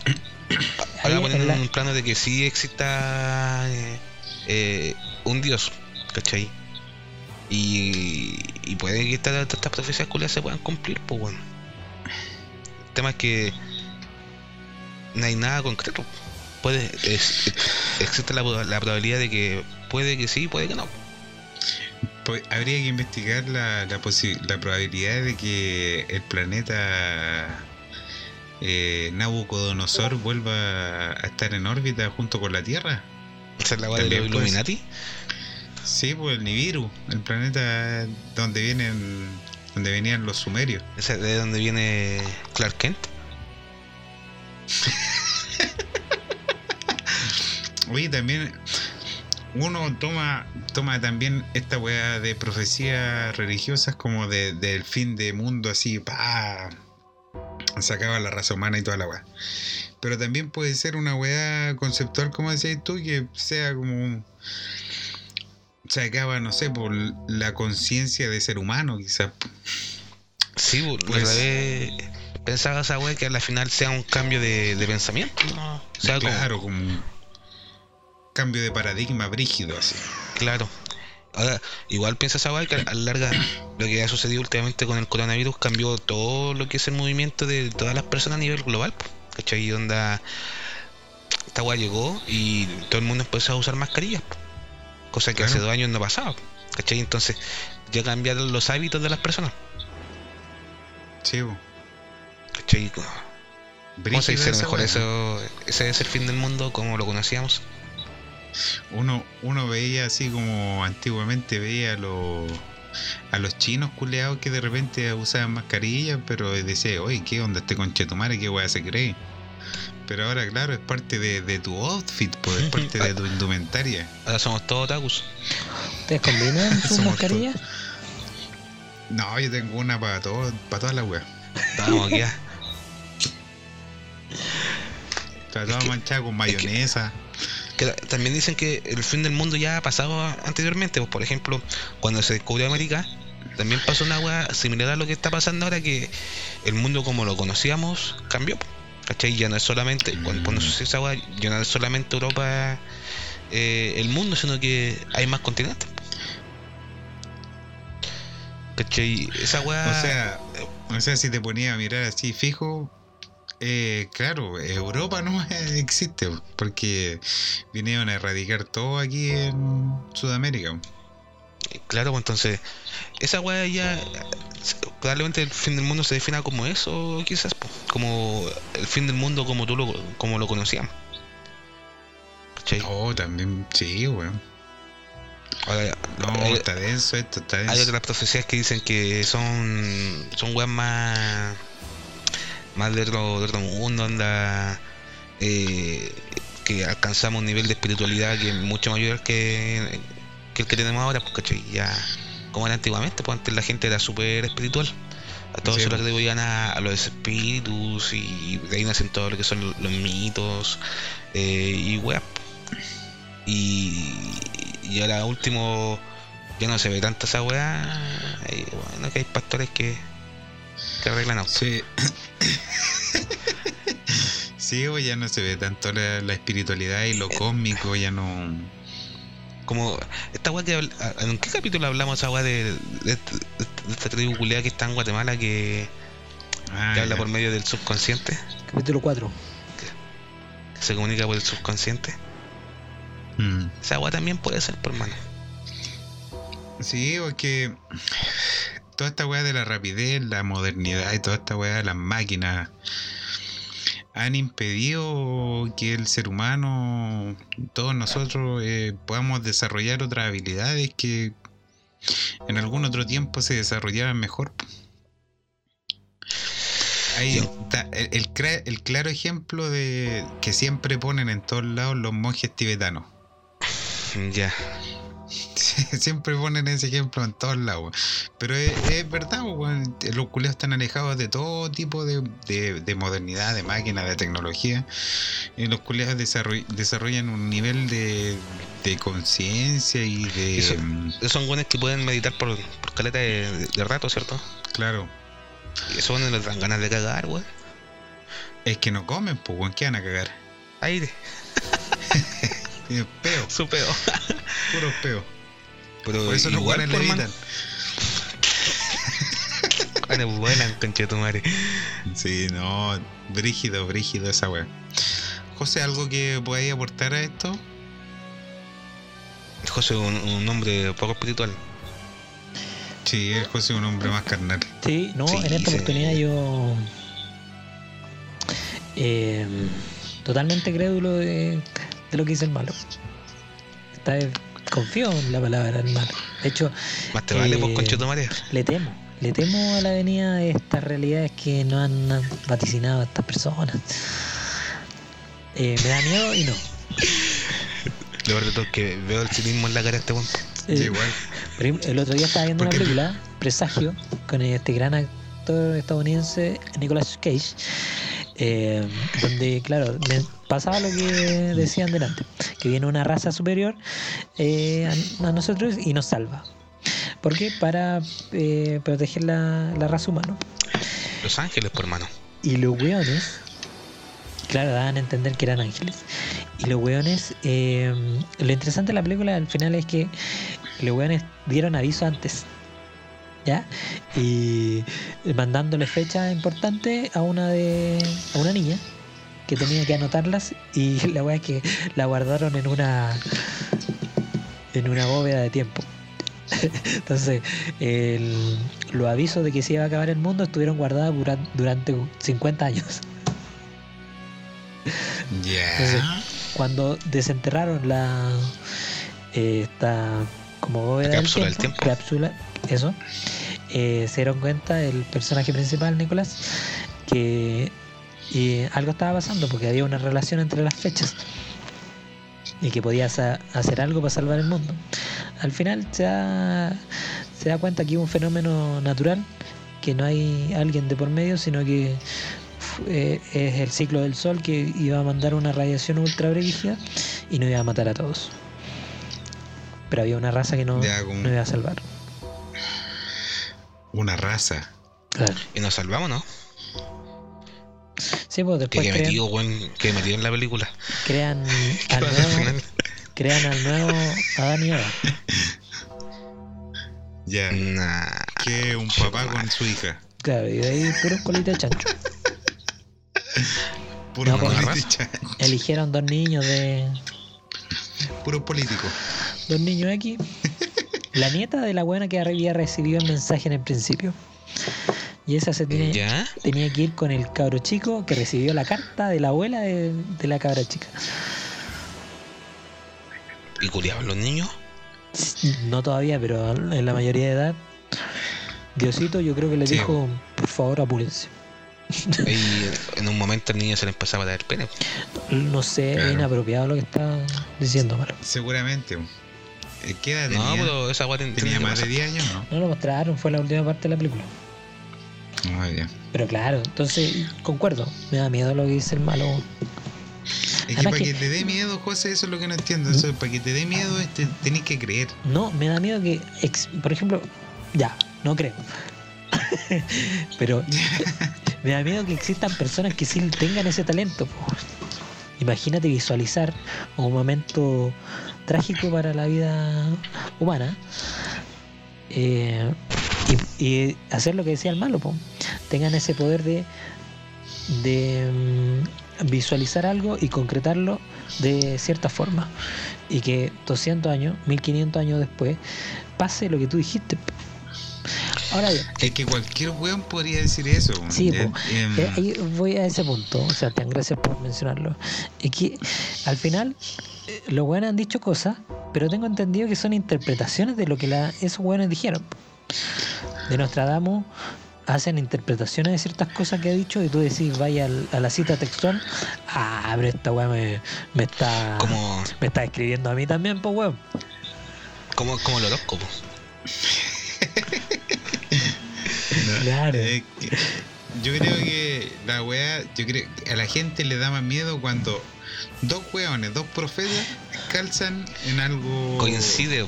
ahora ponen en la- un plano de que sí exista eh, eh, un dios, ¿cachai? Y, y puede que estas, estas profecías culiadas se puedan cumplir, pues bueno. El tema es que no hay nada concreto. Puede, es- existe la, la probabilidad de que puede que sí, puede que no. Pues, habría que investigar la, la, la probabilidad de que el planeta eh, Nabucodonosor vuelva a estar en órbita junto con la Tierra. Esa es la de los Illuminati. Sí, pues el Nibiru, el planeta donde vienen, donde venían los sumerios. Esa es de donde viene Clark Kent. Oye, también uno toma toma también esta weá de profecías religiosas como de, del fin de mundo así, pa se acaba la raza humana y toda la weá. Pero también puede ser una weá conceptual, como decías tú, que sea como se acaba, no sé, por la conciencia de ser humano, quizás. Sí, pues, la vez pensaba esa weá que a la final sea un cambio de, de pensamiento, ¿no? O sea, como- Claro, como cambio de paradigma brígido, así. Claro. Ahora, igual piensa esa que a la larga lo que ha sucedido últimamente con el coronavirus cambió todo lo que es el movimiento de todas las personas a nivel global. ¿Cachai? Onda. Esta weá llegó y todo el mundo empezó a usar mascarillas. Cosa que hace dos años no pasaba. ¿Cachai? Entonces ya cambiaron los hábitos de las personas. Sí, bo. ¿Cachai? ¿Cómo se dice mejor eso? Ese es el fin del mundo como lo conocíamos. Uno, uno veía así como antiguamente veía a los a los chinos culeados que de repente usaban mascarillas, pero decía, oye, ¿qué onda este conchetumare? ¿Qué weá se cree? Pero ahora, claro, es parte de, de tu outfit, pues, es parte de tu indumentaria. Ahora somos todos otakus. ¿Ustedes combinan sus mascarillas? No, yo tengo una para todo, para todas las weas. Vamos aquí. ah. Está Es toda que- manchada con mayonesa. Que ta- también dicen que el fin del mundo ya ha pasado anteriormente. Pues, por ejemplo, cuando se descubrió América, también pasó una agua similar a lo que está pasando ahora, que el mundo como lo conocíamos cambió. ¿Cachai? Ya no es solamente, cuando, cuando sucedió esa agua, ya no es solamente Europa eh, el mundo, sino que hay más continentes. ¿Cachai? Esa agua... O sea, o sea, si te ponía a mirar así fijo, eh, claro, Europa no existe, porque vinieron a erradicar todo aquí en Sudamérica. Claro, pues entonces, esa weá ya. Probablemente el fin del mundo se defina como eso, quizás, pues, como el fin del mundo como tú lo, como lo conocíamos. ¿Cachai? Oh, también, sí, weón. Ahora, No, hay, está denso esto, está hay denso. otras profecías que dicen que son. son weas más. Más de otro, de otro mundo, anda. eh, que alcanzamos un nivel de espiritualidad que es mucho mayor que, que el que tenemos ahora, pues, ¿cachai? Ya, como era antiguamente, pues antes la gente era súper espiritual. A todos Sí, se lo pues. atribuían a, a los espíritus y de ahí nacen todo lo que son los mitos eh, y weas. Y, y ahora último ya no se ve tanta esa weá. Y bueno, que hay pastores que, que arreglan autos. Sí. sí, pues ya no se ve tanto la, la espiritualidad y lo cósmico, ya no. Como esta weá que habl- a- ¿En qué capítulo hablamos esa weá de, de, de- de esta tribu culiada que está en Guatemala que, Ah, que habla por medio del subconsciente? Capítulo 4. Que se comunica por el subconsciente. Mm. Esa weá también puede ser, por mano. Sí, porque toda esta weá de la rapidez, la modernidad y toda esta weá de las máquinas han impedido que el ser humano, todos nosotros, eh, podamos desarrollar otras habilidades que en algún otro tiempo se desarrollaban mejor. Ahí está el, el cra- el claro ejemplo de que siempre ponen en todos lados los monjes tibetanos. Ya. Siempre ponen ese ejemplo en todos lados. Pero es, es verdad, weón. los culeos están alejados de todo tipo de, de- de modernidad, de máquina, de tecnología. Y los culeos desarroll- desarrollan un nivel de, de conciencia y de... Eso- mm, Esos son buenos que pueden meditar por, por caleta de, de rato, ¿cierto? claro, Y esos buenos les dan ganas de cagar, weón. es que no comen, pues, weón, ¿qué van a cagar? Aire, peo, su peo. puros peo. Pero Por eso los igual, weones por le mano, evitan. Bueno, vuelan, conchetumare. Sí, no, brígido, brígido esa weá. José, ¿algo que podáis aportar a esto? José es un, un hombre poco espiritual. Sí, el José es un hombre más carnal. Sí, no, Sí, en esta sí. oportunidad yo. eh, totalmente crédulo de, de lo que dice el malo. Esta vez confío en la palabra del malo. De hecho, Más te vale, Eh, pues, madre. le temo. Le temo a la venida de estas realidades que nos han vaticinado estas personas. Eh, me da miedo y no. Lo peor de todo es que veo el cinismo en la cara de este weón. Eh, Sí, igual. El otro día estaba viendo una película, Presagio, con este gran actor estadounidense Nicolas Cage, eh, donde, claro, me pasaba lo que decían delante, que viene una raza superior eh, a, a nosotros y nos salva. ¿Por qué? Para eh, proteger la, la raza humana. Los Ángeles, por hermano. Y los weones, claro, daban a entender que eran ángeles. Y los weones, eh, lo interesante de la película al final es que los weones dieron aviso antes. ¿Ya? Y mandándole fecha importante a una de. a una niña que tenía que anotarlas. Y la wea es que la guardaron en una. en una bóveda de tiempo. Entonces, el- los avisos de que se iba a acabar el mundo estuvieron guardados dura- durante 50 años. Entonces, Ya. Cuando desenterraron la eh, esta como bóveda La cápsula del tiempo, tiempo. cápsula, eso, eh, se dieron cuenta el personaje principal, Nicolás, que eh, algo estaba pasando porque había una relación entre las fechas y que podía sa- hacer algo para salvar el mundo. Al final se da, se da cuenta que es un fenómeno natural, que no hay alguien de por medio, sino que eh, es el ciclo del sol que iba a mandar una radiación ultra brígida y no iba a matar a todos. Pero había una raza que no, Ya, como- no iba a salvar. Una raza. Claro. Y nos salvamos, ¿no? Sí, pues Que después que crean, metido, weón, que metido en la película. crean, ¿Qué al nuevo, final? crean al nuevo Adán y Eva. Ya. Nah. Que un papá con su hija. Claro, y de ahí puros colitas de chancho. Puro No, pues, político. Eligieron dos niños de. Puro político. Dos niños X. La nieta de la buena que había recibido el mensaje en el principio. Y esa se tiene, ¿Ya? tenía que ir con el cabro chico que recibió la carta de la abuela de, de la cabra chica. ¿Y culiaban los niños? No todavía, pero en la mayoría de edad. Diosito yo creo que le Sí. dijo, por favor apúrense. Ahí en un momento el niño se le empezaba a dar pene. No sé, Claro. es inapropiado lo que está diciendo, Malo. Seguramente. ¿Qué edad No, tenía? pero esa Tenía tenía más de pasar. 10 años, ¿no? No lo mostraron, fue la última parte de la película. Ah. Pero claro, entonces concuerdo, me da miedo lo que dice el malo. Es que Además para que- que te dé miedo, José, eso es lo que no entiendo. Eso, para que te dé miedo, tenés que creer. No, me da miedo que, por ejemplo, ya, no creo. Pero me da miedo que existan personas que sí tengan ese talento. Imagínate visualizar un momento trágico para la vida humana eh, y, y hacer lo que decía el malo. po. Tengan ese poder de, de mm, visualizar algo y concretarlo de cierta forma. Y que 200 años, 1500 años después, pase lo que tú dijiste. po. Ahora bien, Es que cualquier weón podría decir eso. Sí, em, Eh, ahí voy a ese punto, o sea, tan gracias por mencionarlo. Es que al final eh, los buenos han dicho cosas, pero tengo entendido que son interpretaciones de lo que la, esos buenos dijeron. De Nostradamus hacen interpretaciones de ciertas cosas que ha dicho y tú decís, vaya a la cita textual, ah, pero esta weá me, me está Como, me está escribiendo a mí también, pues weón. como, como el horóscopo. no, Claro. que- yo creo que la weá, yo creo que a la gente le da más miedo cuando dos weones, dos profetas calzan en algo. Coincide.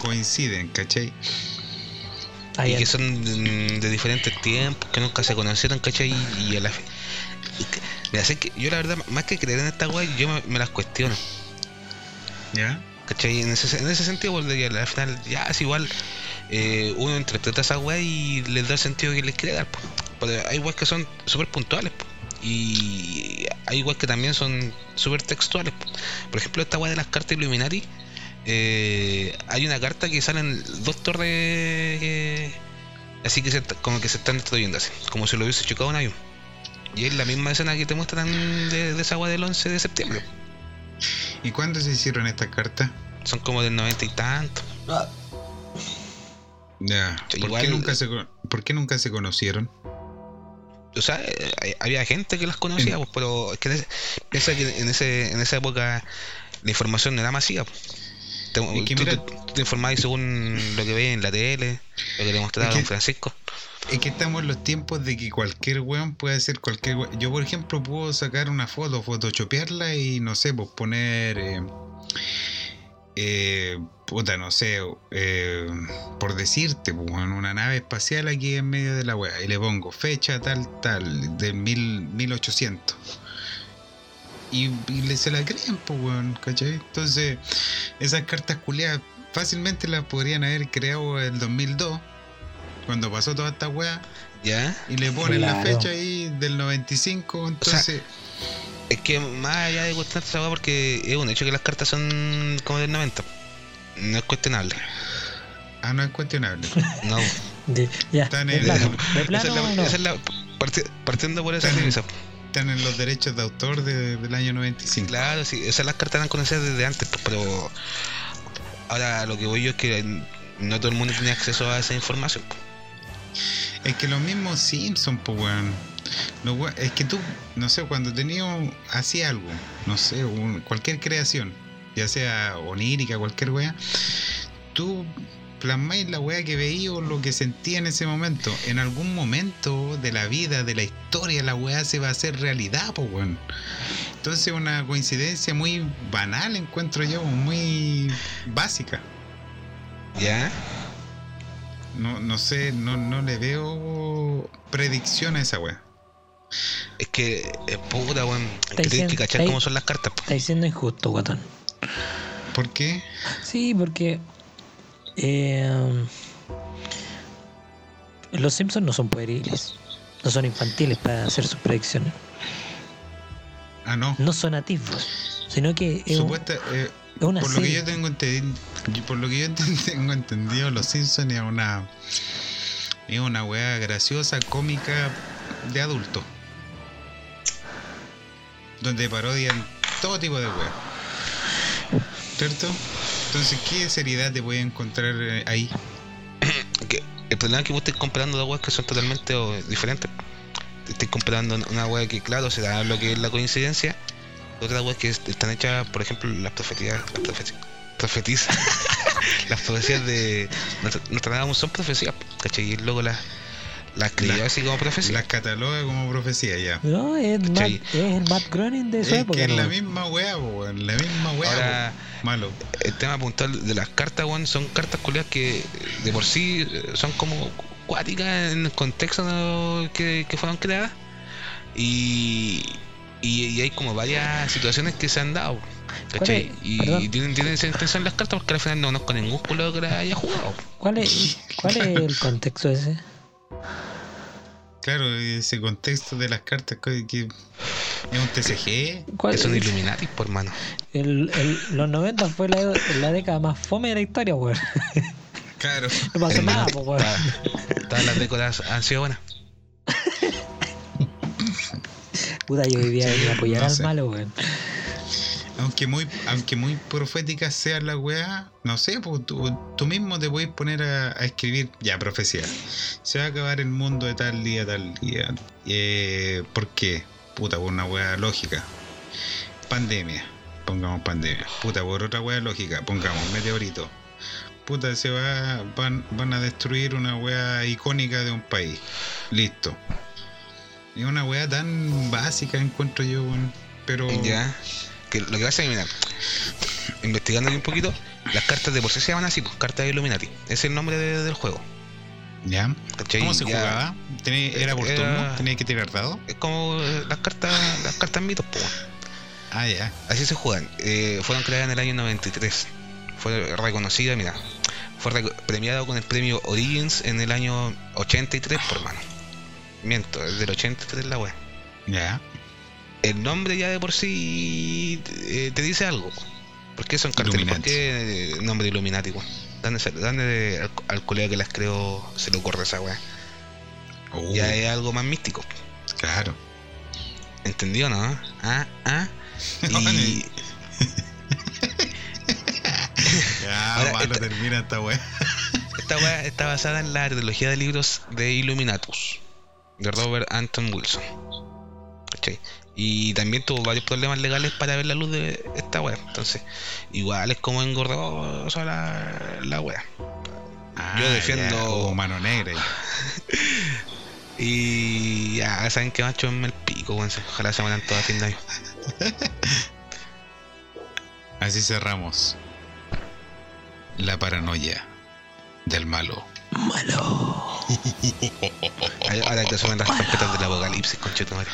Coinciden, ¿cachai? Ahí y que son de, de diferentes tiempos, que nunca se conocieron, ¿cachai? Y, y a la fe- Mira, sé que yo la verdad, más que creer en esta weá, yo me, me las cuestiono. ¿Ya? ¿Cachai? En ese, en ese sentido, porque al final ya es igual. eh, uno interpreta esa weá y les da el sentido que les quiere dar. po. Porque hay weas que son súper puntuales. po. Y hay igual que también son súper textuales. Por ejemplo, esta weá de las cartas Illuminati. Eh, hay una carta que salen dos torres eh, así que se, como que se están destruyendo así, como si lo hubiese chocado un avión. Y es la misma escena que te muestran de, de esa agua del 11 de septiembre. ¿Y cuándo se hicieron estas cartas? Son como del 90 y tanto. Ya. Sí, ¿Por, igual- qué nunca se, co- ¿Por qué nunca se conocieron? O sea, eh, había gente que las conocía, pues, pero es que en ese- piensa que en, ese, en esa época la información no era masiva. pues. Te, Es que tú, mira- te- te según lo que veías en la tele, lo que le mostraba Es que- don Francisco. Es que estamos en los tiempos de que cualquier weón puede hacer cualquier weón. Yo, por ejemplo, puedo sacar una foto, photoshopearla y no sé, pues poner. Eh, eh, puta, no sé, eh, por decirte, pues, en una nave espacial aquí en medio de la wea. Y le pongo fecha tal, tal, de mil, 1800. Y, y le, se la creen, pues, weón, ¿cachai? Entonces, esas cartas culiadas fácilmente las podrían haber creado el 2002 cuando pasó toda esta weá ¿Ya? y le ponen la fecha ahí del 95, entonces Es que más allá de cuestionar esa weá, porque es un hecho que las cartas son como del 90. No es cuestionable. ah no es cuestionable. No. De, ya, Están de en- plano, de esa plano es la, no. esa es la- parti- partiendo por esa premisa. Están en los derechos de autor de- del año 95. Claro, sí, esas las cartas eran conocidas desde antes, pues, pero ahora lo que voy yo es que no todo el mundo tenía acceso a esa información. pues. Es que los mismos Simpsons, pues weón. Es que tú, no sé, cuando tenías hacía algo, no sé, un- cualquier creación, ya sea onírica, cualquier wea, tú plasmáis la wea que veías o lo que sentía en ese momento. En algún momento de la vida, de la historia, la wea se va a hacer realidad, pues weón. Entonces una coincidencia muy banal encuentro yo, muy básica. ¿Ya? No, no sé, no, no le veo predicción a esa wea. Es que, eh, puta, weón. Es que Estáis tienes que diciendo- cachar cómo son las cartas. pues. Está siendo injusto, guatón. ¿Por qué? Sí, porque eh, los Simpsons no son pueriles, no son infantiles para hacer sus predicciones, Ah, no. no son atisbos, sino que es, un- Supuesta, eh, es una por lo que yo tengo entendido, por lo que yo tengo entendido, los Simpsons es una es una weá graciosa, cómica de adulto. Donde parodian todo tipo de weá. ¿Cierto? Entonces, ¿qué seriedad te voy a encontrar eh, ahí? El problema es que vos estés comparando dos weas que son totalmente diferentes. Estoy comparando una wea que, claro, se da lo que es la coincidencia. Otra wea que es- están hechas, por ejemplo, las profecías. Las profecías. Profetizas. las profecías de. Nostradamus son profecías, ¿cachai? Y luego las la escribió La- así como profecía. Las cataloga como profecía ya. No, es, Matt, es el Matt Groening de su Es época. que es la misma weá, po, weón, la misma weá. Ahora. Malo. el tema puntual de las cartas, weón, son cartas culiadas que de por sí son como cuáticas en el contexto que, que fueron creadas. Y, y, y hay como varias situaciones que se han dado. ¿Cachai? Y, tienen, tienen esa intención las cartas porque al final no conozco ningún culo que las haya jugado. ¿Cuál es, ¿Cuál es el contexto ese? Claro, ese contexto de las cartas que, que es un TCG. ¿Cuál Que son es? Illuminati, por mano. El, el- los 90 fue la, la década más fome de la historia, weón. Claro. No pasó nada, po, weón. Todas, todas las décadas han sido buenas. Puta, yo hoy día iba a apoyar No al sé. malo, weón. Aunque muy, aunque muy proféticas sean las weas, no sé, pues tú, tú mismo te puedes poner a, escribir ya profecía. Se va a acabar el mundo de tal día, tal día. Eh, ¿Por qué? Puta, por una wea lógica. Pandemia. Pongamos pandemia. Puta, por otra wea lógica. Pongamos meteorito. Puta, se va, van, van a destruir una wea icónica de un país. Listo. Es una wea tan básica, encuentro yo. Pero. Ya. Que lo que pasa es que, mira, investigando aquí un poquito, las cartas de por sí se llaman así, pues cartas de Illuminati. Es el nombre de- del juego. ¿Ya? ¿cachai? ¿Cómo se Ya- jugaba? ¿Tenía- ¿Era por turno? ¿Tenía que tirar dado? Es como eh, las cartas, las cartas mitos, pues. Ah, ya. Así se juegan. Eh, fueron creadas en el año 93. Fue reconocida, mira. Fue premiado con el premio Origins en el año 83, por mano. Miento, es del 83 la web. Ya. El nombre ya de por sí eh, te dice algo. ¿Por qué son carteles? ¿Por qué eh, nombre Illuminati, weón? ¿Dónde, al, al colega que las creó se le ocurre esa weá? Uh, Ya es algo más místico. Claro. ¿Entendió, no? Ah, ah. Y Ya, Ahora, malo esta- termina esta weá. esta weá está basada en la trilogía de libros de Illuminatus, de Robert Anton Wilson. ¿Cachai? Y también tuvo varios problemas legales para ver la luz de esta weá. Entonces, igual es como engorrosa la, la weá. Ah, Yo defiendo- ya, hubo mano negra. Y ya saben que macho en el pico, weón. Ojalá se mueran todas a fin de año. Así cerramos. La paranoia del malo. Malo. Ahora que suenan las trompetas del apocalipsis, conchetumare.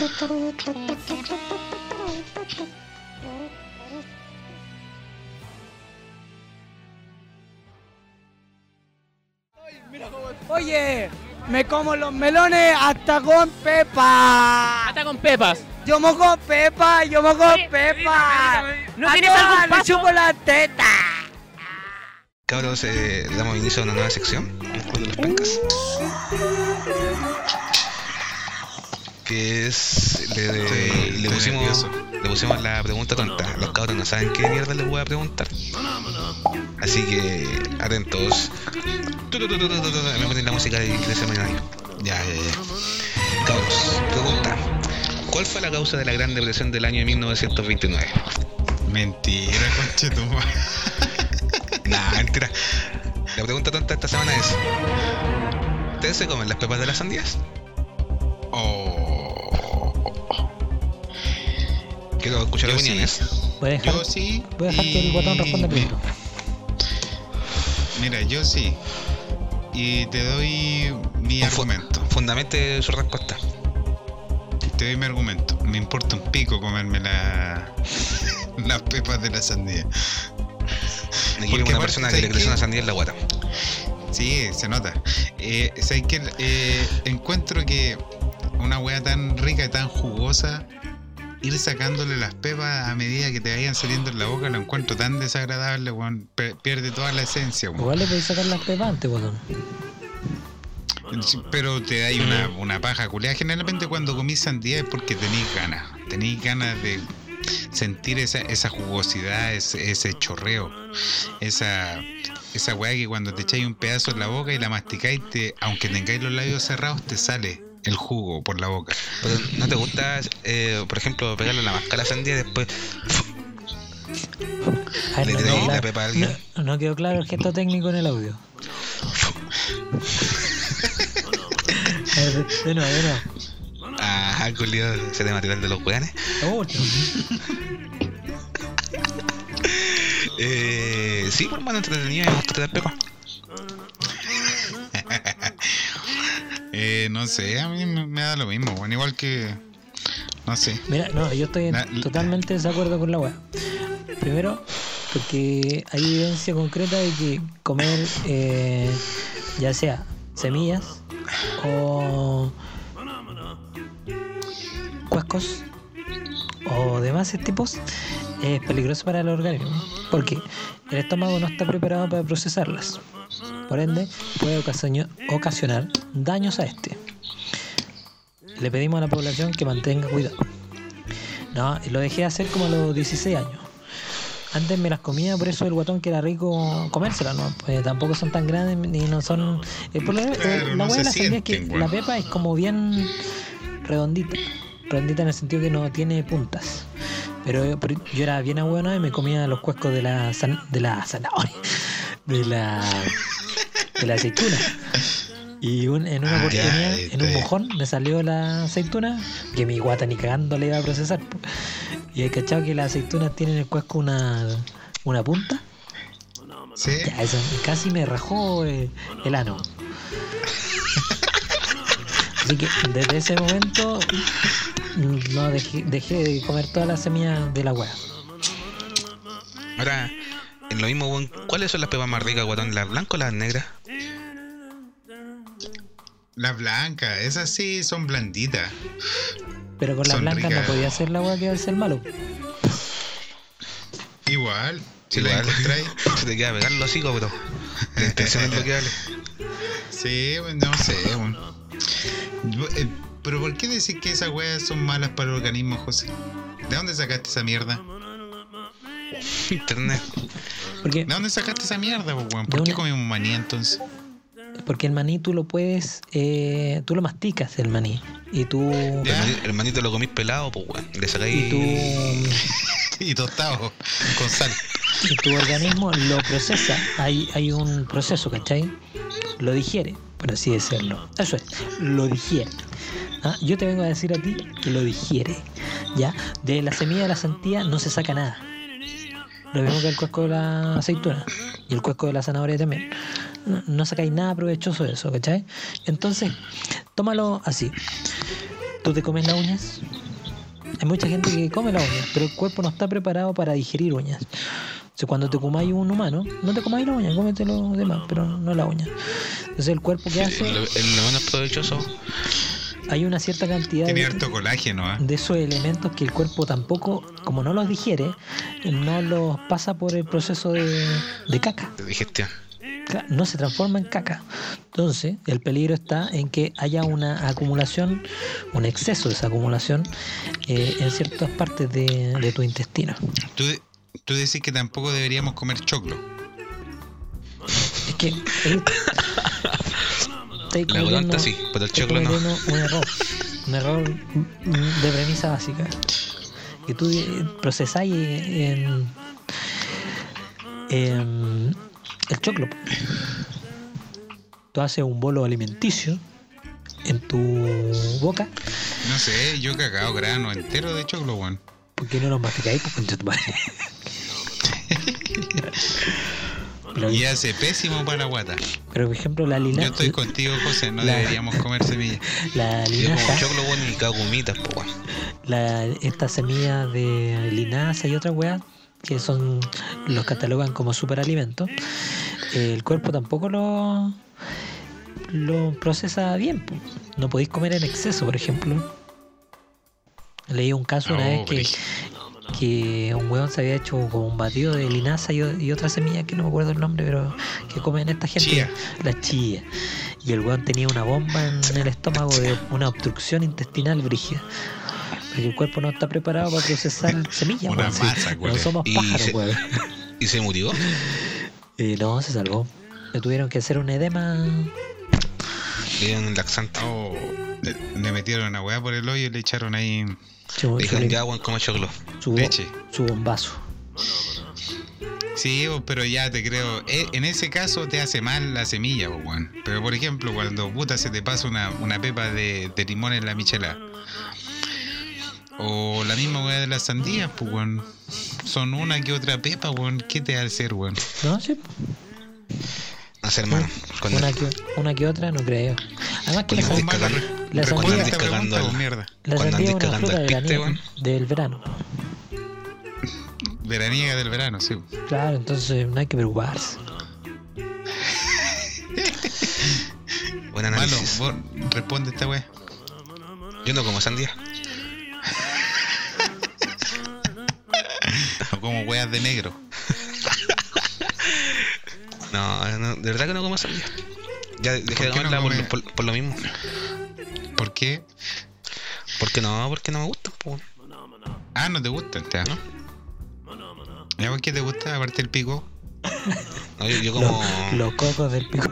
Oye, me como los melones hasta con pepa. Hasta con pepas. Yo mojo pepa, yo mojo Oye, pepa. ¿no tienes algún le paso? chupo la teta. Cabros, eh, damos inicio a una nueva sección, el Club de las Pencas. Que es. Le, le- Estoy- le estoy pusimos, nervioso. le pusimos la pregunta tonta. Los cabros no saben qué mierda les voy a preguntar. Así que, atentos. Me ponen la música de, de seminario. Ya, ya, ya. Cabros, pregunta. ¿Cuál fue la causa de la Gran Depresión del año 1929? Mentira, conchetumba. Nah, mentira. La pregunta tonta de esta semana es: ¿Ustedes se comen las pepas de las sandías? Oh. Quiero escuchar Yo opiniones. Voy a dejar, Yo sí. voy a dejar que el y- botón responda primero. Mira, yo sí. Y te doy mi fu- argumento. Fundamente su respuesta. Te doy mi argumento. Me importa un pico comerme la... las pepas de la sandía. Vemos una persona que ¿sabes le creció una sandía en la guata. Sí, se nota. Eh, ¿sabes qué? Eh, encuentro que una wea tan rica y tan jugosa, ir sacándole las pepas a medida que te vayan saliendo en la boca, lo encuentro tan desagradable, weón. Pierde toda la esencia, weón. Igual le podéis sacar las pepas antes. Sí, Pero te da una, una paja culeada. Generalmente cuando comís sandía es porque tenéis ganas. Tenéis ganas de sentir esa, esa jugosidad, ese, ese chorreo. Esa, esa weá que cuando te echáis un pedazo en la boca y la masticáis, te, aunque tengáis los labios cerrados, te sale el jugo por la boca. Pero ¿No te gusta, eh, por ejemplo, pegarle la máscara a la sandía y después A ver, le no, la claro- pepa a alguien? no- no quedó claro el gesto técnico en el audio. A ver, de nuevo, de nuevo. Ah, culiado, se te material de los weones. Última. Eh, sí, por hermano, entretenido y me gusta tirar pepa. Eh, no sé, a mí me, me da lo mismo, bueno, igual que. No sé. Mira, no, yo estoy La- totalmente en desacuerdo con la weá. Primero, porque hay evidencia concreta de que comer eh, ya sea semillas o o demás tipos es peligroso para el organismo. Porque el estómago no está preparado para procesarlas. Por ende, puede ocasionar, daños a este. Le pedimos a la población que mantenga cuidado. No, lo dejé de hacer como a los 16 años. Antes me las comía, por eso el guatón que era rico comérselas, ¿no? Pues tampoco son tan grandes ni no son. Claro, eh, la no hueá se de la es que la pepa es como bien redondita. Redondita en el sentido que no tiene puntas. Pero, pero yo era bien abuelo y me comía los cuescos de la, zan- de la zanahoria. De la, de la aceituna. Y un- en una Ah, oportunidad, en un este. mojón, me salió la aceituna, que mi guata ni cagando le iba a procesar. Y he cachado que las aceitunas tienen en el cuesco una, una punta. ¿Sí? Ya, eso casi me rajó eh, el ano. Así que desde ese momento no dejé, dejé de comer todas las semillas de la hueá. Ahora, en lo mismo, ¿cuáles son las pepas más ricas, guatón? ¿Las blancas o las negras? Las blancas, esas sí son blanditas. Pero con la Son blanca ricas. no podía hacer la weá que hace el malo. Igual, si la Igual. encontráis. Se te queda pegar los hocico, pero. La intención es lo que vale. Sí, pues, no sé, weón. Pero ¿por qué decir que esas weas son malas para el organismo, José? ¿De dónde sacaste esa mierda? Internet. Porque, ¿De dónde sacaste esa mierda, pues, weón? ¿Por qué una- comimos maní entonces? porque el maní tú lo puedes, eh, tú lo masticas el maní y tú El, Ya. el manito lo comís pelado, pues, weón. Le sacáis. y tú Y tostado, con sal. y tu organismo lo procesa. Hay, hay un proceso, ¿cachai? Lo digiere, por así decirlo. Eso es, lo digiere. ¿Ah? Yo te vengo a decir a ti que lo digiere. ¿Ya? De la semilla de la sandía no se saca nada. Lo mismo que el cuesco de la aceituna y el cuesco de la zanahoria también. No, no sacáis nada provechoso de eso, ¿cachai? Entonces, tómalo así. ¿Tú te comes las uñas? Hay mucha gente que come las uñas, pero el cuerpo no está preparado para digerir uñas. O sea, cuando te comáis un humano, no te comáis la uña, cómete los demás, pero no la uña. Entonces el cuerpo que hace, el- lo menos provechoso. Hay una cierta cantidad Tiene de, harto colágeno, ¿ah? de esos elementos que el cuerpo tampoco, como no los digiere, no los pasa por el proceso de, de caca. de digestión. No se transforma en caca. Entonces, el peligro está en que haya una acumulación, un exceso de esa acumulación eh, en ciertas partes de, de tu intestino. Tú, tú decís que tampoco deberíamos comer choclo. Es que eh, estáis La golonta sí, pero el choclo no. un error. Un error de premisa básica. Que tú eh, procesáis en, en el choclo. Tú haces un bolo alimenticio en tu boca. No sé, yo he cagado grano entero de choclo, weón. ¿Por qué no lo masticáis? Concha tu madre. Y hace pésimo para la guata. pero, por ejemplo, la Yo lina, estoy contigo, José, no La- deberíamos comer semillas. la Yo como linaza, choclo, weón, y pues, weón. la, esta semilla de linaza y otras weas que son los catalogan como superalimentos, el cuerpo tampoco lo lo procesa bien. po. No podéis comer en exceso, por ejemplo. Leí un caso una Oh, vez que. Que un weón se había hecho como un batido de linaza y, y otra semilla que no me acuerdo el nombre, pero que comen esta gente. Chía. La chía. Y el weón tenía una bomba en el estómago de una obstrucción intestinal brígida. Porque el cuerpo no está preparado para procesar semillas. Una weón, sí. masa, No somos Y pájaros, se- weón. Y se murió. Eh, no, se salvó. Le tuvieron que hacer un edema. Un laxante. Oh, le, metieron una weá por el hoyo y le echaron ahí Le dijeron weón, como choclo. su leche. su bombazo. Sí, pero ya te creo. E- En ese caso te hace mal la semilla, weón. Pero por ejemplo, cuando puta se te pasa una, una pepa de, de limón en la michela. O la misma weá de las sandías, pues weón. Son una que otra pepa, weón. ¿Qué te a hacer, weón? No, sí. No sé, hermano. Cuando, Una que, una que otra, no creo. Además que la, Cuando san- estés Malo, cagando- la sandía- esta cagando mierda. la sandía es una cagando fruta la piste, del verano. Veraniega del verano, sí. Claro, entonces no hay que preocuparse. Buen Malo, análisis. vos responde esta weá. Yo no como sandía. O como weas de negro. No, no, de verdad que no como sandía. Ya dejé de ¿Por qué no comerla por, come? por- por lo mismo. ¿Por qué? Porque no, porque no me gusta, pues. Ah, no te gusta, ya. ¿No? ¿Ya por qué te gusta? Aparte el pico. No, yo, yo Los, como. los cocos del pico.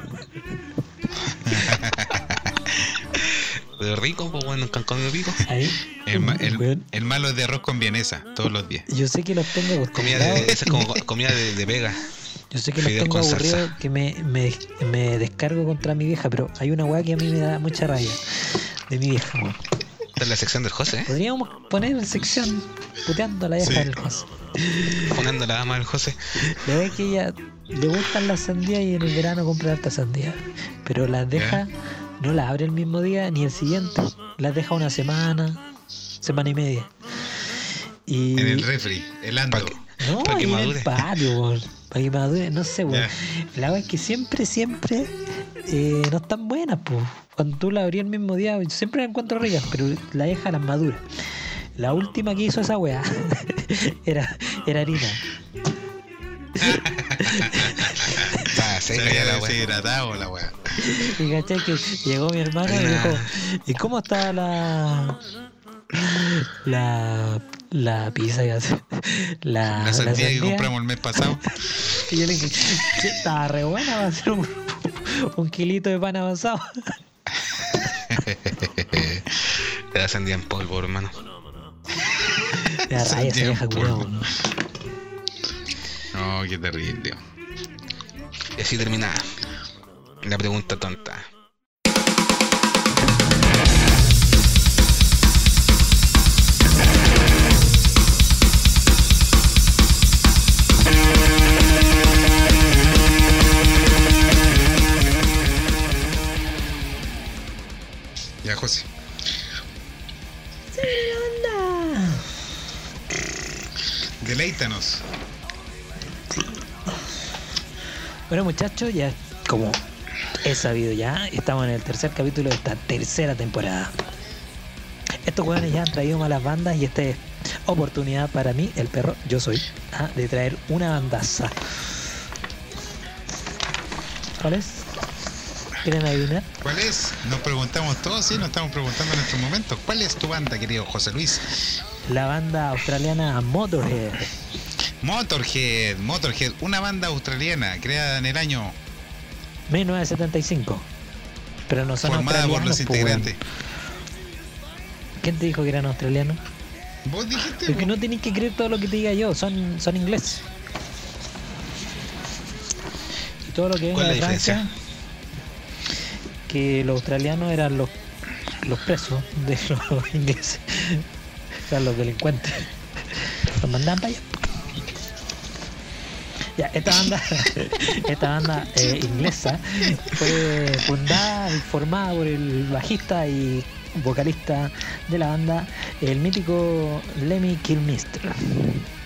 De rico, pues bueno, nunca han comido pico. Ahí. El, ma- el- weón, el malo es de arroz con vienesa, todos los días. Yo sé que los tengo Comida de, acostumbrados. esa es como co- comida de, de vega. Yo sé que los Fideos tengo aburridos que me, me, me descargo contra mi vieja, pero hay una weá que a mí me da mucha rabia de mi vieja, weón. Esta es la sección del José, ¿eh? Podríamos poner en sección puteando a la vieja Sí. del José. Poniendo la dama del José. Le ve que ella le gustan las sandías y en el verano compra harta sandía. Pero las deja, no las abre el mismo día ni el siguiente. Las deja una semana, semana y media. Y En el refri, helando. Pa' que- No, en el patio, weón. Para que madure, no sé, weón. La agua es que siempre, siempre eh, no están buenas, pues. Cuando tú la abrías el mismo día, yo siempre la encuentro ricas, pero la deja las maduras. La última que hizo esa weá era, era harina. Se seca ya la weá. deshidratado la weá. Y caché que llegó mi hermano y dijo, ¿y cómo está la la la pizza que hace? La, La sandía que sandía?" compramos el mes pasado. Y yo le dije, "Che, estaba re buena, va a ser un, un kilito de pan avanzado. Era sandía en polvo, hermano. La raya vieja polvo. culiao, ¿no? No, qué terrible. Y así terminaba. La pregunta tonta. Ya, José. Deleítanos. Bueno muchachos, ya como he sabido ya, estamos en el tercer capítulo de esta tercera temporada. Estos jóvenes ya han traído malas bandas y esta es oportunidad para mí, el perro, yo soy, ah, de traer una bandaza. ¿Cuál es? ¿Quieren adivinar? ¿Cuál es? Nos preguntamos todos, sí, nos estamos preguntando en estos momentos. ¿Cuál es tu banda, querido José Luis? La banda australiana Motorhead. Motorhead, Motorhead, una banda australiana creada en el año 1975. Pero no son formada por los weón. integrantes. ¿Quién te dijo que eran australianos? Vos dijiste, Porque po? no tenéis que creer todo lo que te diga yo, son, son ingleses. Y todo lo que venga ¿Cuál es de Francia, que los australianos eran los, los presos de los ingleses, eran los delincuentes. Los mandaban para allá. Ya, esta banda, esta banda eh, inglesa fue fundada y formada por el bajista y vocalista de la banda, el mítico Lemmy Kilmister,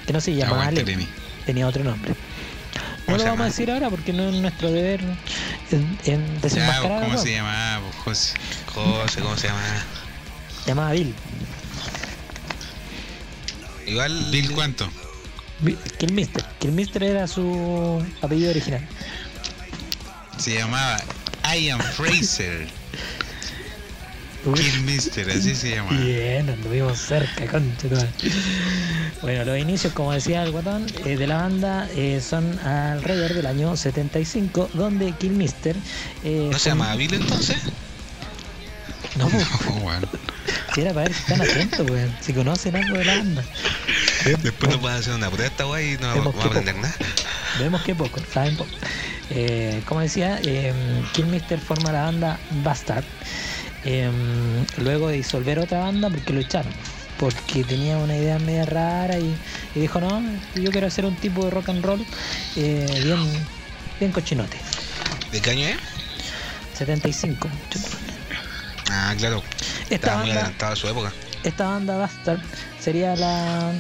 que no se llamaba Lemmy. tenía otro nombre. No ¿Cómo lo se vamos a decir ahora porque no es nuestro deber en, en Ya, desenmascarar. ¿cómo al se llamaba, po, José? José, ¿cómo se llama? Llamaba Bill. Igual. Bill, ¿cuánto? Kilmister. Kilmister era su apellido original. Se llamaba Ian Fraser. Uy. Killmister, así se llamaba. Bien, anduvimos cerca, concha. Bueno, los inicios, como decía el guatón, eh, de la banda eh, son alrededor del año 75, donde Killmister... Eh, ¿No se llamaba Bill entonces? No, pues, bueno. si era para ver si están atentos, weón. Si conocen algo de la banda. Después nos pueden hacer una prueba wey y no vamos a aprender nada. Vemos que poco, saben poco. Eh, como decía, eh, Killmister forma la banda Bastard. Eh, luego de disolver otra banda porque lo echaron. Porque tenía una idea media rara y, y dijo, no, yo quiero hacer un tipo de rock and roll eh, bien, bien cochinote. ¿De qué año es? 75. Ah, claro. Esta Estaba muy banda, a su época. esta banda Bastard sería la,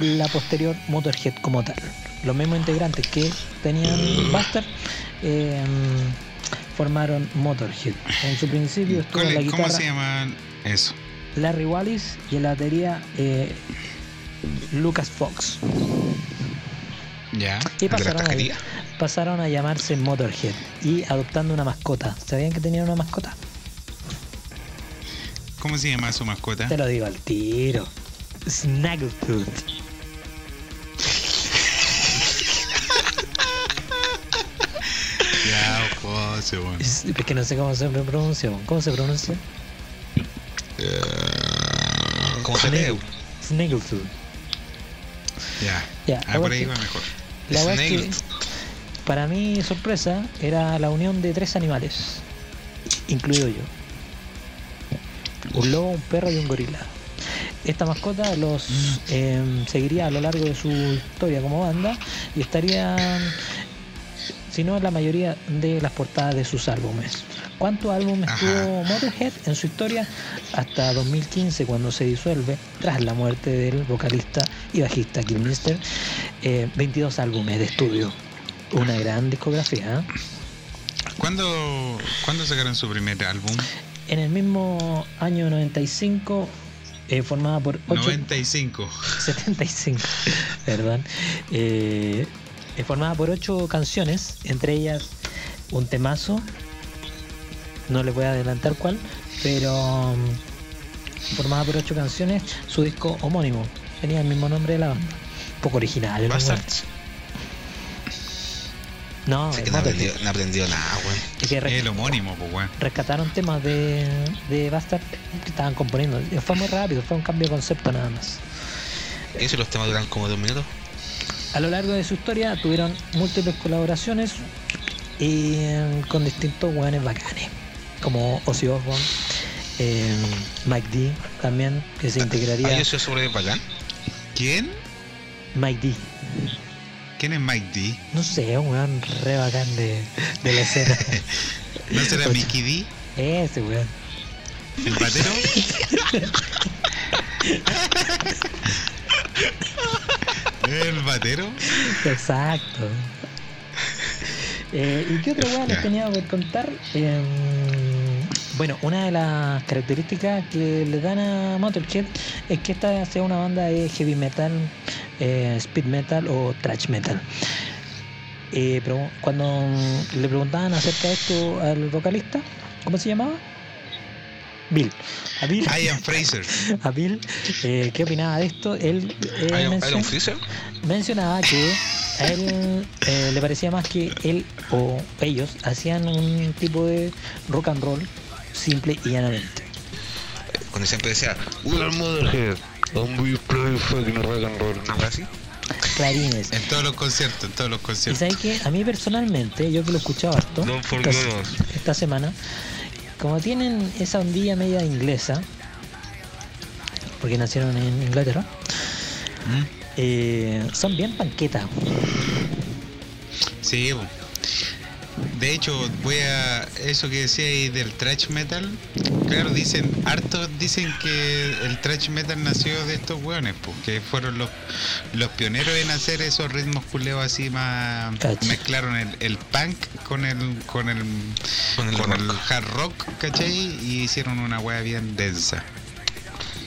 la posterior Motorhead como tal. Los mismos integrantes que tenían Bastard eh, formaron Motorhead. En su principio estuvo en la ¿Cuál- ¿Cómo guitarra se llaman eso? Larry Wallis y en la batería eh, Lucas Fox. Ya. Y ¿El de la pasaron a, pasaron a llamarse Motorhead y adoptando una mascota. ¿Sabían que tenían una mascota? ¿Cómo se llama su mascota? Te lo digo al tiro. Snaggletooth. Bueno. Es que no sé cómo se pronuncia. ¿Cómo se pronuncia? ¿Cómo se lee? Snaggletooth. Ya. Ya, Ah, por ahí va mejor. La wea es que, Snaggletooth. para mi sorpresa, era la unión de tres animales, incluido yo. Un lobo, un perro y un gorila. Esta mascota los em, seguiría a lo largo de su historia como banda y estarían, si no en la mayoría de las portadas de sus álbumes. ¿Cuántos álbumes Ajá. tuvo Motorhead en su historia? Hasta 2015, cuando se disuelve, tras la muerte del vocalista y bajista Kilmister, eh, 22 álbumes de estudio. Una gran discografía. ¿eh? ¿Cuándo, ¿Cuándo sacaron su primer álbum? En el mismo año 95, eh, formada por 8 95. 75, perdón. Eh, formada por ocho canciones, entre ellas un temazo. No le voy a adelantar cuál, pero mm, formada por ocho canciones, su disco homónimo. Tenía el mismo nombre de la banda. Un poco original. Bastards. No, que no aprendió, no aprendió nada, weón. Es que El homónimo, pues, weón. rescataron temas de, de Bastard que estaban componiendo. Fue muy rápido, fue un cambio de concepto nada más. Y eso los temas duran como dos minutos. A lo largo de su historia tuvieron múltiples colaboraciones y, eh, con distintos hueones bacanes, como Ozzy Osbourne, eh, Mike D también, que se integraría. yo soy sobre bacán. ¿Quién? Mike D, ¿Quién es Mike D? no sé, un weón re bacán de, de la escena. ¿No será Mickey D? Ese weón. ¿El batero? ¿El batero? Exacto. Eh, ¿Y qué otra weá les tenía por contar? Eh, bueno, una de las características que le dan a Motorhead es que esta sea una banda de heavy metal, eh, speed metal o thrash metal. Eh, pero cuando le preguntaban acerca de esto al vocalista, ¿cómo se llamaba? Bill. A Bill, Ian Fraser. a Bill eh, ¿qué opinaba de esto? Él eh, Iron, mencionó- Iron Freezer. mencionaba que a él eh, le parecía más que él o ellos hacían un tipo de rock and roll simple y llanamente. Cuando siempre decía, We are Motherhead. And we play fucking rock and roll. ¿No así? Clarines. En todos los conciertos, en todos los Y conciertos. sabes que a mí personalmente, yo que lo he escuchado harto esta, esta semana, como tienen esa ondilla media inglesa, porque nacieron en Inglaterra, ¿Mm? eh, son bien panquetas. Sí, bo. De hecho, voy a. Eso que decía ahí del thrash metal. Claro, dicen. Hartos dicen que el thrash metal nació de estos hueones, porque fueron los, los pioneros en hacer esos ritmos culeos así más. Mezclaron el, el punk con el. con el. Con el con el rock. hard rock, ¿cachai? Y hicieron una hueá bien densa.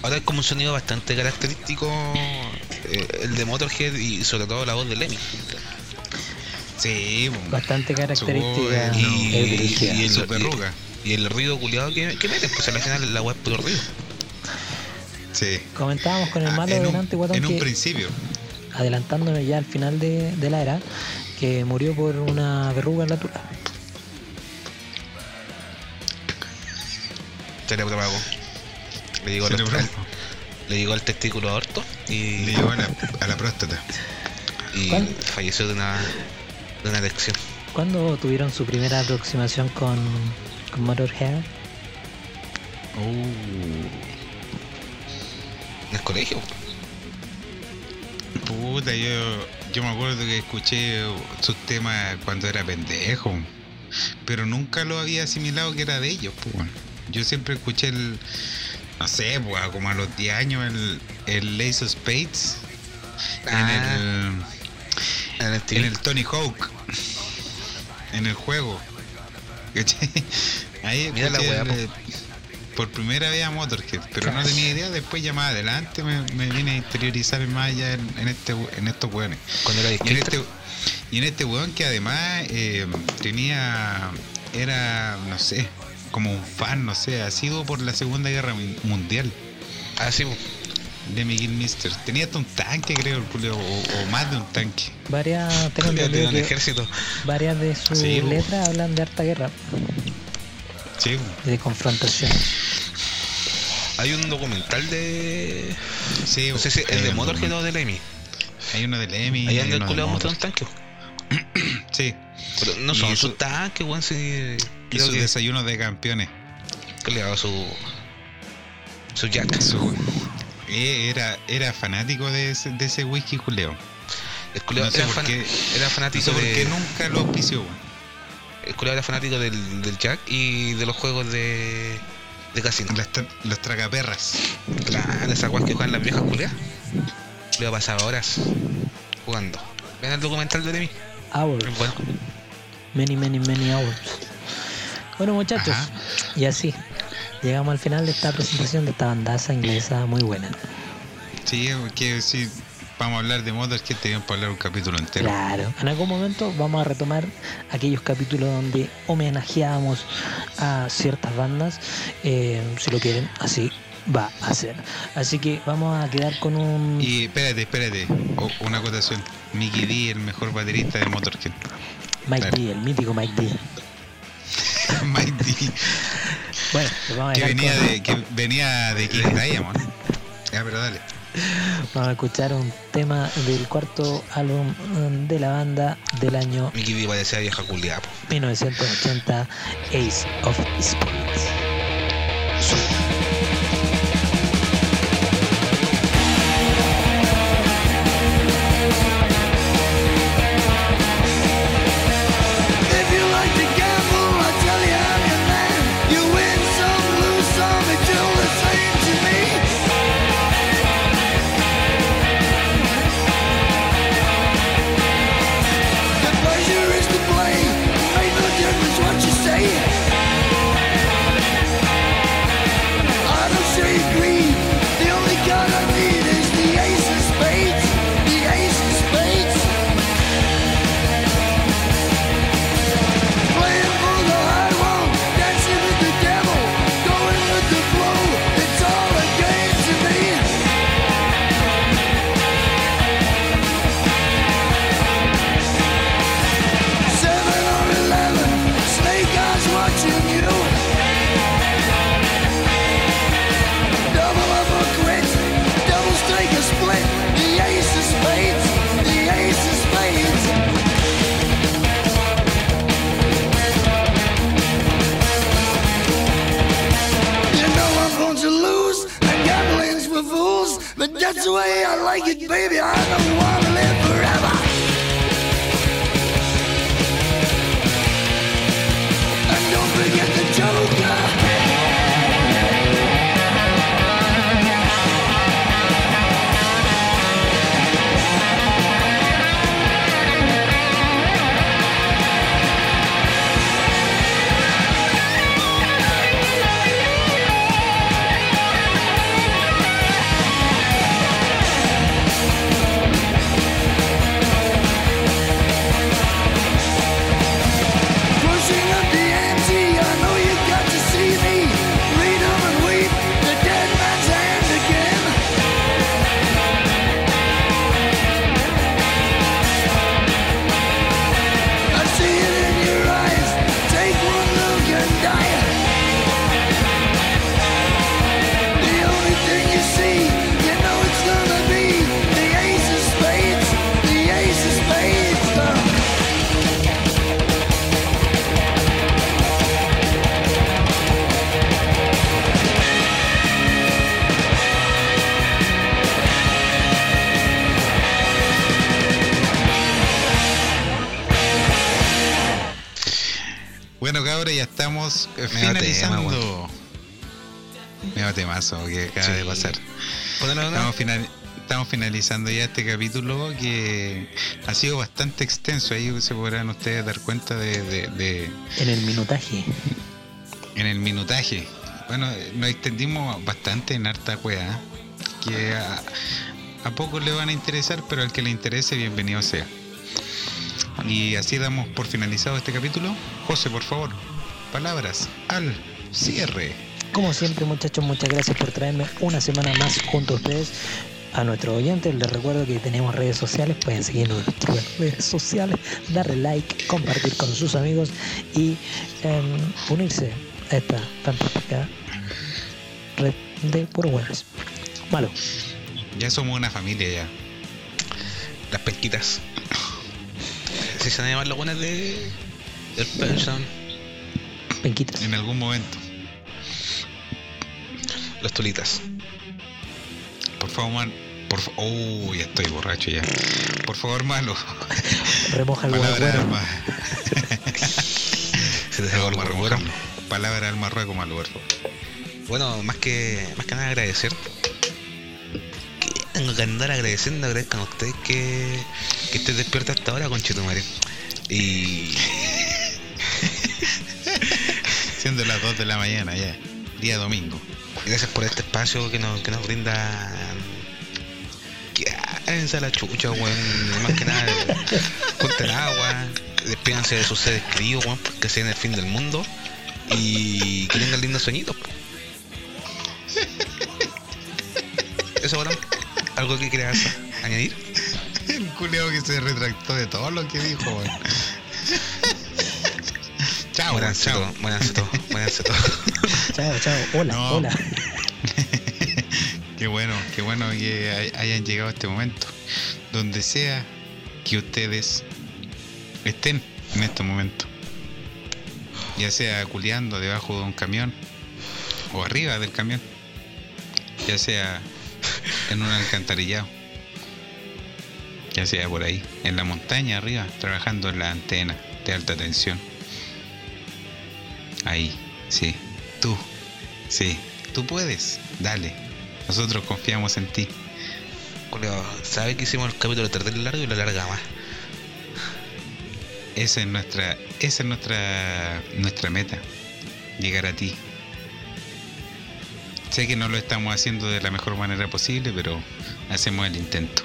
Ahora es como un sonido bastante característico eh, el de Motorhead y sobre todo la voz de Lemmy. Sí. Bastante característica Y, dirigida. y el, su y- perruga. y el ruido culiado que, que meten, pues al final la web es puro ruido. Sí. Comentábamos con el Ah, malo en, delante, un, guatón, en un que principio. adelantándonos ya al final de, de la era, que murió por una verruga en la tula. Cerebro vago. Le llegó, al- Cerebro. al, le llegó al testículo aorto y, Le llegó a la, a la próstata. y ¿Cuál? falleció de una, de una erección. ¿Cuándo tuvieron su primera aproximación con, con Motorhead? Uh, En el colegio. puta, yo, yo me acuerdo que escuché sus temas cuando era pendejo. Pero nunca lo había asimilado que era de ellos, pues. Yo siempre escuché el. No sé, pues, como a los 10 años, el, el Ace of Spades. Ah. En el. En el Tony Hawk. En el juego. Ahí Mira la wea, el, por primera vez a Motorhead, pero no tenía idea. Después ya más adelante me, me vine a interiorizar más ya en, en este, en estos weones. Cuando era Y en este, y en este weón que además eh, tenía. Era, no sé, como un fan, no sé, ha sido por la Segunda Guerra Mun- Mundial Ah, sí. De Miguel Mister. Tenía hasta un tanque, creo, el o, o más de un tanque. Varias, tengo el que ejército. varias de sus Sí, bo. letras hablan de harta guerra, Sí, de confrontación. Hay un documental de. sí. No sé si es de Motorhead o de Lemmy. Hay uno de Lemmy. Ahí hay anda el Motor. mostrando un tanque. Sí, Pero no son sus tanques, weón. Si, y sus desayunos de campeones. que le daba su. Su jack. Su- eh, era, era fanático de ese, de ese whisky juleo. El No sé era, fan- qué- era No fanático sé por de. qué nunca lo auspició. El culiao era fanático del, del Jack y de los juegos de, de casino. Las tra- los tragaperras. Claro, esas weas que juegan las viejas culiadas. Le ha pasado horas jugando. Ven el documental de mí. Hours. Bueno. Many, many, many hours. Bueno, muchachos, Ajá. y así llegamos al final de esta presentación de esta bandaza inglesa muy buena. Sí, porque si vamos a hablar de Motorhead, teníamos para hablar un capítulo entero. Claro, en algún momento vamos a retomar aquellos capítulos donde homenajeamos a ciertas bandas, eh, si lo quieren, así va a ser. Así que vamos a quedar con un... Y espérate, espérate. Una acotación. Mickey D, el mejor baterista de Motorhead. Mike claro. D, el mítico Mike D. D. Bueno, pues vamos a, Que venía con- de, que venía de King Diamond. Ya, pero dale. vamos a escuchar un tema del cuarto álbum mm, de la banda del año Mickey D parecía vieja culiada. po. 1980, Ace of Spades. The way I like it, baby. I don't want to live forever. Cabros, ya estamos Medio finalizando. tema, Medio temazo que acaba Sí. de pasar. Estamos, final- estamos finalizando ya este capítulo que ha sido bastante extenso. Ahí se podrán ustedes dar cuenta de, de- de- En el minutaje. en el minutaje. Bueno, nos extendimos bastante en harta cueva, que a, a pocos le van a interesar, pero al que le interese, bienvenido sea. Y así damos por finalizado este capítulo. José, por favor, palabras al cierre. Como siempre, muchachos, muchas gracias por traerme una semana más junto a ustedes. A nuestros oyentes les recuerdo que tenemos redes sociales, pueden seguirnos en nuestras redes sociales, darle like, compartir con sus amigos y em, unirse a esta fantástica red de puro buenas. Malo, Ya somos una familia ya. Las pesquitas. Si se van a llamar las buenas de. del pension. penquitas. En algún momento. Los tulitas. Por favor, man. Por fa- oh, ya estoy borracho ya. Por favor, malo. Remoja el guagüero. más. Se te remojarlo. Palabra al marrueco mal gordo. Bueno, más que, más que nada agradecer. Tengo que andar agradeciendo, agradezcan a ustedes que, que estés despierto hasta ahora, conchetumare. Y Siendo las 2 de la mañana ya. Día domingo. gracias por este espacio que nos, que nos brinda. Quédense a la chucha, weón. Más que nada, junten agua. Despídanse de sus seres queridos, weón, porque se viene el fin del mundo. Y que tengan lindos sueñitos. Eso, weón. ¿Algo que quieras añadir? El culiao que se retractó de todo lo que dijo, weón. Chao, Buenas chao. todos, buenas todos, buenas todos. Chao, chao. Hola, No. hola. Qué bueno, qué bueno que hay- hayan llegado a este momento. Donde sea que ustedes estén en este momento. Ya sea culeando debajo de un camión o arriba del camión. Ya sea en un alcantarillado. Ya sea por ahí, en la montaña arriba, trabajando en la antena de alta tensión. Ahí, sí, tú, sí, tú puedes, dale. Nosotros confiamos en ti. ¿sabe que hicimos el capítulo terrible largo y lo larga más? Esa es nuestra, esa es nuestra, nuestra meta, llegar a ti. Sé que no lo estamos haciendo de la mejor manera posible, pero hacemos el intento.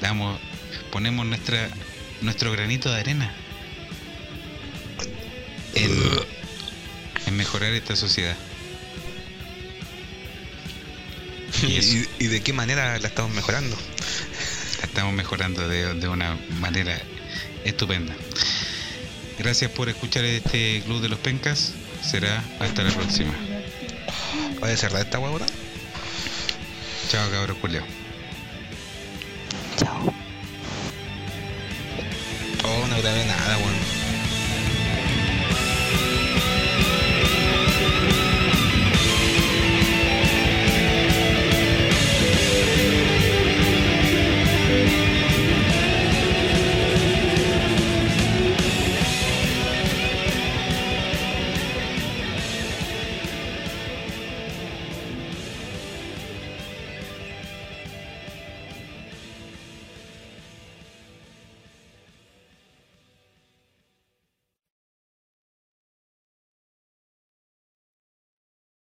Damos, ponemos nuestra, nuestro granito de arena en, en mejorar esta sociedad. Y eso. ¿Y, y de qué manera la estamos mejorando? La estamos mejorando de, de una manera estupenda. Gracias por escuchar este Club de los Pencas. Será hasta la próxima. ¿Voy a cerrar esta huevona? Chao, cabros Julio. Chao. Oh, no grabé nada, weón.